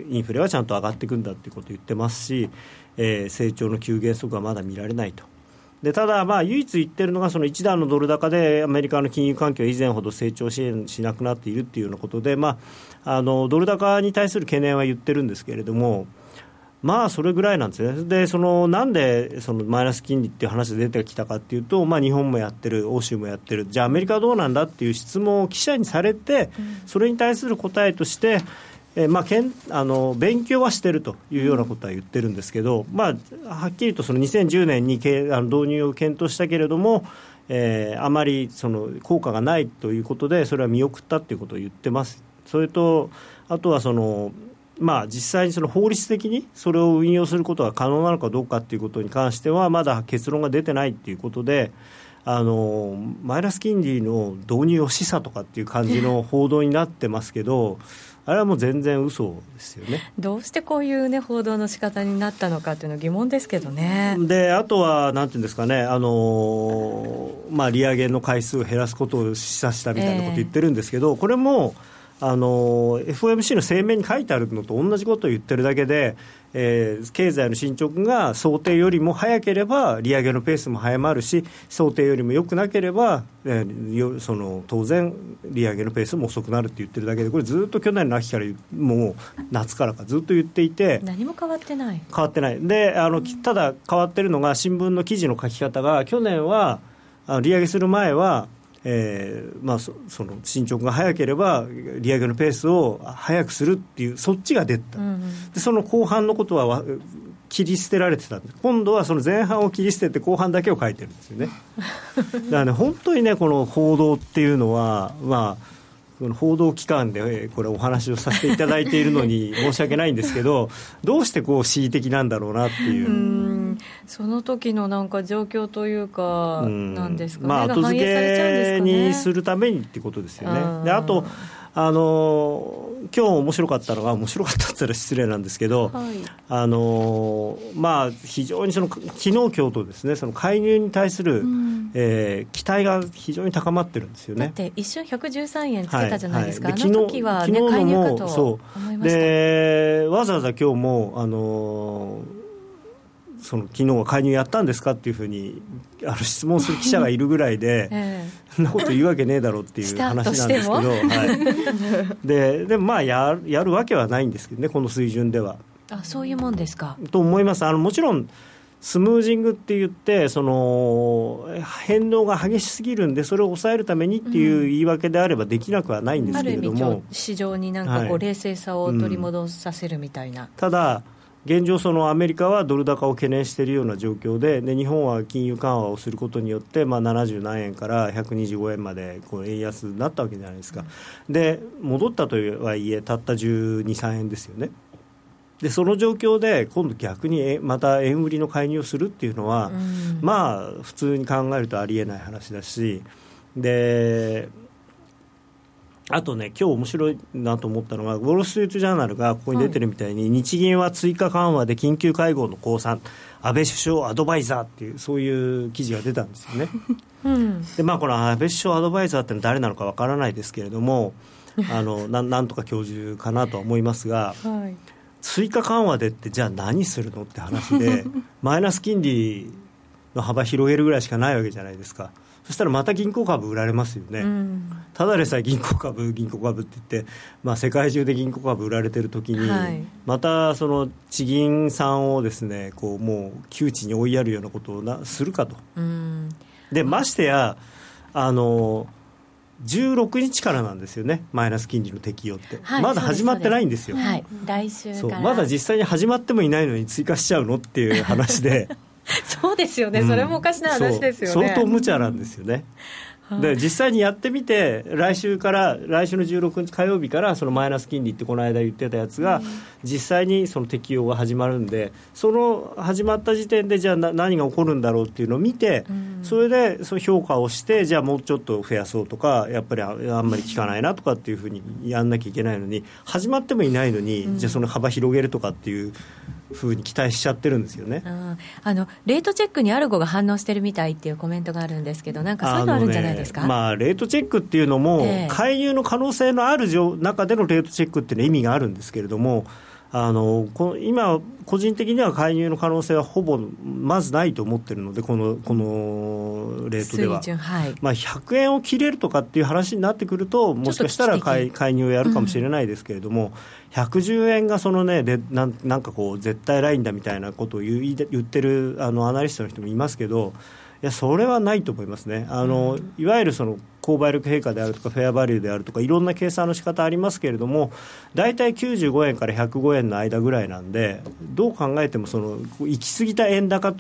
インフレはちゃんと上がっていくんだということを言ってますし、えー、成長の急減速はまだ見られないと。でただ、まあ、唯一言ってるのがその一段のドル高でアメリカの金融環境は以前ほど成長支援しなくなっているというようなことで、まあ、あのドル高に対する懸念は言ってるんですけれども。まあそれぐらいなんですね、でそのなんでそのマイナス金利っていう話が出てきたかっていうと、まあ、日本もやってる、欧州もやってる、じゃあ、アメリカはどうなんだっていう質問を記者にされて、それに対する答えとして、えーまあ、けんあの勉強はしてるというようなことは言ってるんですけど、まあ、はっきりとその2010年にけあの導入を検討したけれども、えー、あまりその効果がないということでそれは見送ったということを言ってます。それとあとはそのまあ、実際にその法律的にそれを運用することが可能なのかどうかということに関してはまだ結論が出てないということであのマイナス金利の導入を示唆とかっていう感じの報道になってますけどあれはもう全然嘘ですよね。
どうしてこういう、ね、報道の仕方になったのかっていうのは疑問ですけどね。
であとは、なんていうんですかね、あのまあ、利上げの回数を減らすことを示唆したみたいなこと言ってるんですけど、えー、これもあの FOMC の声明に書いてあるのと同じことを言ってるだけで、えー、経済の進捗が想定よりも早ければ利上げのペースも早まるし想定よりも良くなければ、えー、その当然利上げのペースも遅くなるって言ってるだけでこれずっと去年の秋からもう夏からかずっと言っていて
何も変わってない。
変わってない。であのただ変わってるのが新聞の記事の書き方が去年は利上げする前はえーまあ、そその進捗が早ければ利上げのペースを早くするっていうそっちが出た、うんうん、でその後半のことは切り捨てられてた今度はその前半を切り捨てて後半だけを書いてるんですよね。だからね本当にねこの報道っていうのはまあ報道機関でこれお話をさせていただいているのに 申し訳ないんですけどどうしてこう恣意的なんだろうなっていう。
その時のなんか状況というかなんですか？ね、
まあ、後付けにするためにってことですよね。であとあの今日面白かったのが面白かったって言ったら失礼なんですけど、はい、あのまあ、非常にその昨日今日とですねその介入に対する、うん、えー、期待が非常に高まってるんですよね。だ
って一瞬113円つけたじゃないですか、はいはい、あの時は、ね、昨日介入かと
そう。でわざわざ今日もあのその昨日は介入やったんですかっていうふうにあの質問する記者がいるぐらいで、ええ、そんなこと言うわけねえだろうっていう話なんですけど、はい、ででもまあややるわけはないんですけどねこの水準では。
あそういうもんですか。
と思います。あのもちろんスムージングって言ってその変動が激しすぎるんでそれを抑えるためにっていう言い訳であればできなくはないんですけれども、うん、
市場になんかこう冷静さを取り戻させるみたいな、はい
うん、ただ現状、そのアメリカはドル高を懸念しているような状況でで日本は金融緩和をすることによって、まあ、70何円から125円までこう円安になったわけじゃないですか、で戻ったとはいえたった12、3円ですよね。でその状況で今度逆にまた円売りの介入をするっていうのは、うん、まあ普通に考えるとありえない話だしであとね、今日面白いなと思ったのが、ウォール・ストリート・ジャーナルがここに出てるみたいに、はい、日銀は追加緩和で緊急会合の降参、安倍首相アドバイザーっていう、そういう記事が出たんですよね。うん、でまあ、この安倍首相アドバイザーってのは誰なのかわからないですけれども、あのななんとか教授かなとは思いますが、はい、追加緩和でってじゃあ何するのって話で マイナス金利の幅広げるぐらいしかないわけじゃないですか。そしたらまた銀行株売られますよね、うん、ただでさえ銀行株、銀行株って言って、まあ、世界中で銀行株売られてるときに、はい、またその地銀さんをですねこうもう窮地に追いやるようなことをなするかと。うん、でましてやあの16日からなんですよね、マイナス金利の適用って、はい、まだ始まってないんですよ、
はい、来週そう
まだ実際に始まってもいないのに追加しちゃうのっていう話で。
そうですよね、それもおかしな話ですよ
ね。相当無茶なんですよね。で実際にやってみて、来週から、来週の16日火曜日から、そのマイナス金利ってこの間言ってたやつが、実際にその適用が始まるんで、その始まった時点で、じゃあ何が起こるんだろうっていうのを見て、それでその評価をして、じゃあもうちょっと増やそうとか、やっぱりあんまり効かないなとかっていうふうにやんなきゃいけないのに、始まってもいないのに、じゃあその幅広げるとかっていう。ふうに期待しちゃってるんですよね、
あのレートチェックにアルゴが反応してるみたいっていうコメントがあるんですけど、なんかそういうのあるんじゃないですか、
ね、まあ、レートチェックっていうのも、介入の可能性のある中でのレートチェックっていうのは意味があるんですけれども、あのこの今、個人的には介入の可能性はほぼまずないと思ってるので、このこのレートでは、はい、まあ、100円を切れるとかっていう話になってくると、もしかしたら介介入をやるかもしれないですけれども、うん、110円がその、ね、でなんなんかこう、絶対ラインだみたいなことを言い言ってるあのアナリストの人もいますけど、いやそれはないと思いますね。あの、うん、いわゆるその購買力平価であるとかフェアバリューであるとかいろんな計算の仕方ありますけれども大体95円から105円の間ぐらいなんでどう考えてもその行き過ぎた円高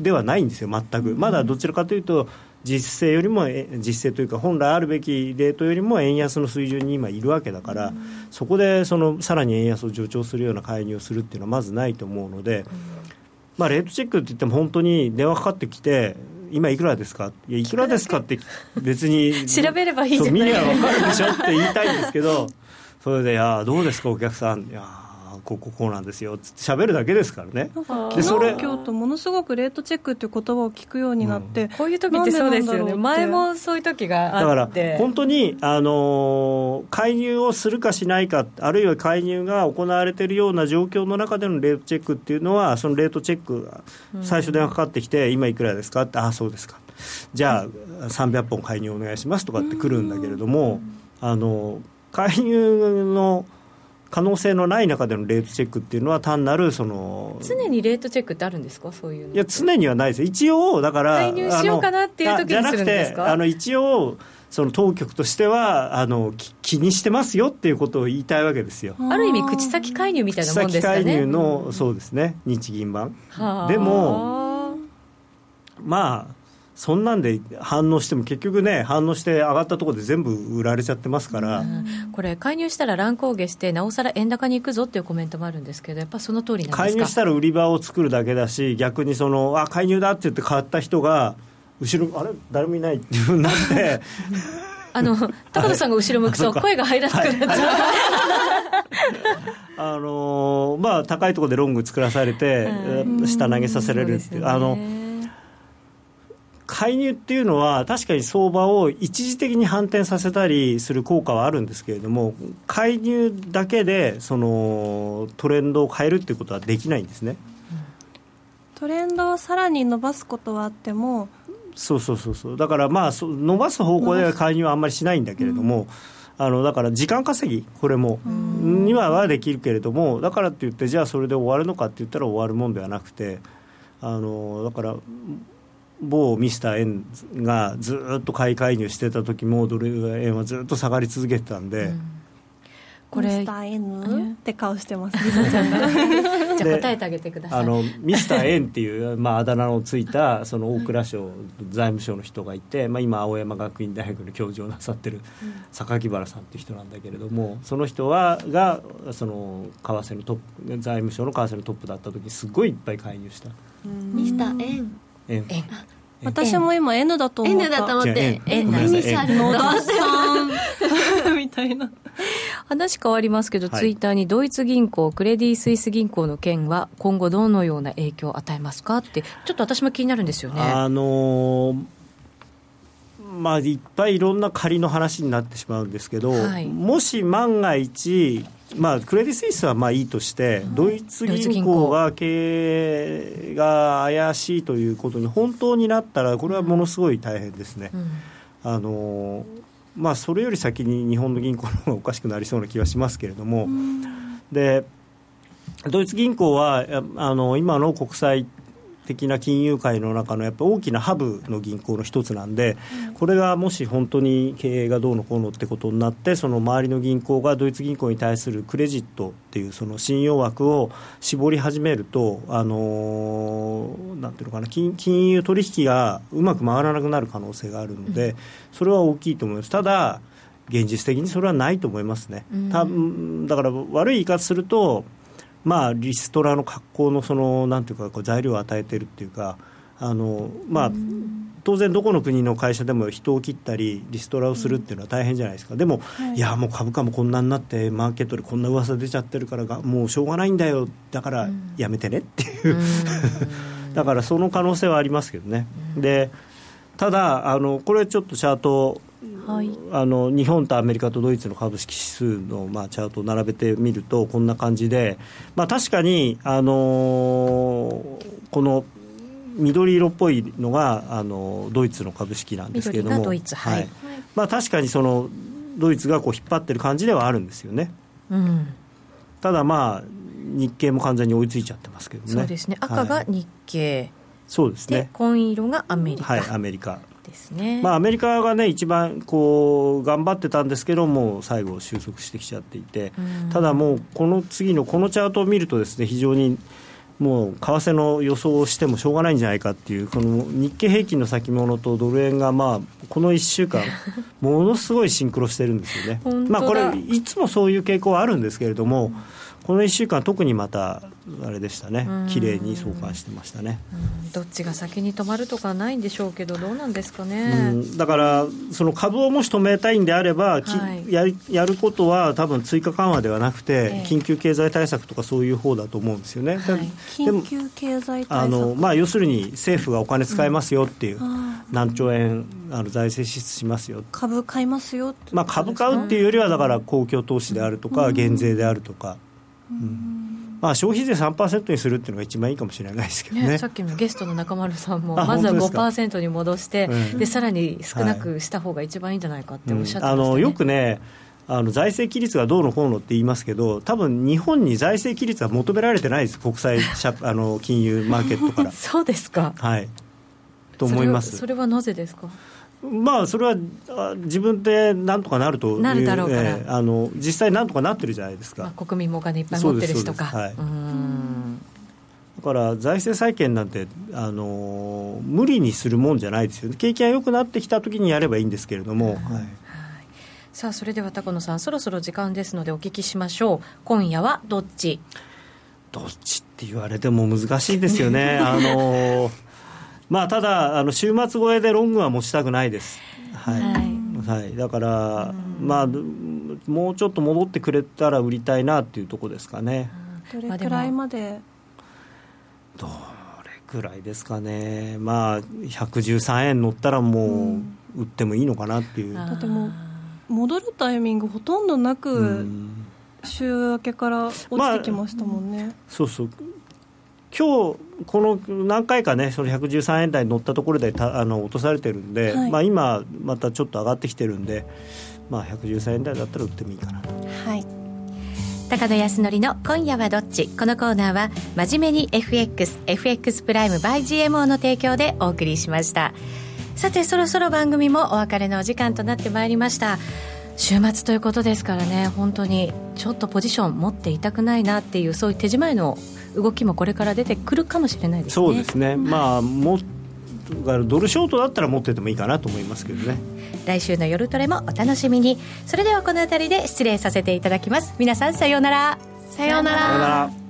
ではないんですよ全く。まだどちらかというと実勢よりも実勢というか本来あるべきレートよりも円安の水準に今いるわけだから、そこでそのさらに円安を助長するような介入をするっていうのはまずないと思うので、まあ、レートチェックって言っても本当に電話かかってきて今いくらですか？いやいくらですかって別に。
調べればいいじゃない。
見りゃ分かるでしょって言いたいんですけど。それで「いやどうですかお客さん」いやこここうなんですよって喋るだけですからね。
でそれ今日とものすごくレートチェックっていう言葉を聞くようになって、うん、
こういう時ってそうですよね。前もそういう時が
あって。だから本当に、あの介入をするかしないかあるいは介入が行われているような状況の中でのレートチェックっていうのはそのレートチェックが最初電話かかってきて、うん、今いくらですかってああそうですか。じゃあ300本介入お願いしますとかってくるんだけれども、あの介入の可能性のない中でのレートチェックっていうのは単なるその
常にレートチェックってあるんですか？そういう
いや常にはないです。一応だから
介入しようかなっていう時にするんですか？
あの一応その当局としてはあの気にしてますよっていうことを言いたいわけですよ。
ある意味口先介入みたいなもんですかね。
口先介入の、そうですね。日銀版。でもまあそんなんで反応しても結局ね反応して上がったところで全部売られちゃってますから、
これ介入したら乱高下してなおさら円高に行くぞっていうコメントもあるんですけどやっぱその通りなんですか？
介入したら売り場を作るだけだし逆にそのあ介入だって言って買った人が後ろあれ？誰もいないっていうふうになって。
あの高野さんが後ろ向くと 声が入らなくなっちゃう、はい。
あのまあ高いところでロング作らされて、下投げさせられるっていう、ね、あの介入っていうのは確かに相場を一時的に反転させたりする効果はあるんですけれども介入だけでそのトレンドを変えるっていうことはできないんですね、
トレンドをさらに伸ばすことはあっても
そうそうそうそう。だからまあ伸ばす方向では介入はあんまりしないんだけれども、うん。あのだから時間稼ぎ、これも、にははできるけれども、だからって言って、じゃあそれで終わるのかって言ったら終わるもんではなくて、あのだから某ミスター円がずっと買い介入してた時もドル円はずっと下がり続けてたんで、うん、
これミスター円って顔してます。じ
ゃあ答えてあげてください。
あのミスター円っていう、まあ、あだ名のついたその大蔵省財務省の人がいて、まあ、今青山学院大学の教授をなさってる榊原さんっていう人なんだけれどもその人はがその為替のトップ財務省の為替のトップだった時すごいいっぱい介入した。
ミスター円円
私も今 N だと思った。
N だと思ってえ何
さる野田さんみたいな。
話変わりますけど、はい、ツイッターにドイツ銀行クレディ・スイス銀行の件は今後どのような影響を与えますか？ってちょっと私も気になるんですよね。
あのーまあ、いっぱいいろんな仮の話になってしまうんですけど、はい、もし万が一、まあ、クレディ・スイスはまあいいとして、ドイツ銀行が経営が怪しいということに本当になったら、これはものすごい大変ですね。うん、あのまあ、それより先に日本の銀行の方がおかしくなりそうな気はしますけれども、でドイツ銀行はあの今の国際的な金融界の中のやっぱ大きなハブの銀行の一つなんで、これがもし本当に経営がどうのこうのってことになって、その周りの銀行がドイツ銀行に対するクレジットっていうその信用枠を絞り始めると、あのなんていうのかな金、金融取引がうまく回らなくなる可能性があるので、それは大きいと思います。ただ現実的にそれはないと思いますね。ただから悪い言い方するとまあ、リストラの格好のそのなんていうかこう材料を与えてるっていうかあの、まあ、当然どこの国の会社でも人を切ったりリストラをするっていうのは大変じゃないですか。でも、はい、いやもう株価もこんなになってマーケットでこんな噂出ちゃってるからがもうしょうがないんだよ。だからやめてねっていう。だからその可能性はありますけどね。でただあのこれちょっとチャートはい、あの日本とアメリカとドイツの株式指数の、まあ、チャートを並べてみるとこんな感じで、まあ、確かに、あのー、この緑色っぽいのがあのドイツの株式なんですけれども、はい、はい、まあ、確かにそのドイツがこう引っ張ってる感じではあるんですよね。うん、ただまあ日経も完全に追いついちゃってますけどね。
そうですね。赤が日経、はい、
そうですね。
紺色がアメリカ。
はいアメリカ
ですね、
まあ、アメリカがね、一番こう頑張ってたんですけども、最後、収束してきちゃっていて、ただもう、この次のこのチャートを見ると、ですね非常にもう為替の予想をしてもしょうがないんじゃないかっていう、この日経平均の先物とドル円が、まあ、この1週間、ものすごいシンクロしてるんですよね。まあ、これ、いつもそういう傾向はあるんですけれども、うんこの1週間、特にまたあれでしたね、綺麗に相関してましたね、
どっちが先に止まるとかないんでしょうけど、どうなんですかね、
だから、その株をもし止めたいんであれば、はい、ややることは、多分追加緩和ではなくて、え緊急経済対策とかそういう方だと思うんですよね。はい、
緊急経済
あの、まあ、要するに政府がお金使いますよっていう、うん、何兆円あの財政支出しますよ
株買いますよ
まあ、株買うっていうよりは、だから公共投資であるとか、減税であるとか。まあ、消費税3%にするっていうのが一番いいかもしれないですけどね、ね、
さっきのゲストの中丸さんもまずは5%に戻して、うん、でさらに少なくした方が一番いいんじゃないかっておっしゃってました、ね。うん、あの
よくねあの財政規律がどうのこうのって言いますけど多分日本に財政規律は求められてないです国際 あの金融マーケットから。
そうですか。
はい。と思います。
それはなぜですか？
まあ、それは自分でなんとかなると
なるだろうから、
えー、あの実際なんとかなってるじゃないですか、ま
あ、国民もお金いっぱい持ってる人か、はい、
だから財政再建なんてあの無理にするもんじゃないですよね。景気が良くなってきた時にやればいいんですけれども、はい、
さあそれでは高野さんそろそろ時間ですのでお聞きしましょう。今夜はどっち？
どっちって言われても難しいですよね。あのまあ、ただあの週末超えでロングは持ちたくないです。はい、はい、はい、だから、まあ、もうちょっと戻ってくれたら売りたいなっていうところですかね。
どれくらいまで？
どれくらいですかね、まあ、113円乗ったらもう売ってもいいのかなっていう。
だってもう戻るタイミングほとんどなく、週明けから落ちてきましたもんね、まあ、
そうそう今日この何回かね、その113円台に乗ったところでたあの落とされてるんで、はい、まあ、今、またちょっと上がってきてるんで、まあ、113円台だったら売ってもいいかな。と。
はい。高野康則の今夜はどっち？このコーナーは真面目に FXFX プライム by GMO の提供でお送りしました。さてそろそろ番組もお別れのお時間となってまいりました。週末ということですからね本当にちょっとポジション持っていたくないなっていうそういう手仕舞いの動きもこれから出てくるかもしれないです
ね。そうですね、まあもドルショートだったら持っててもいいかなと思いますけどね。
来週の夜トレもお楽しみに。それではこの辺りで失礼させていただきます。皆さんさようなら。
さようなら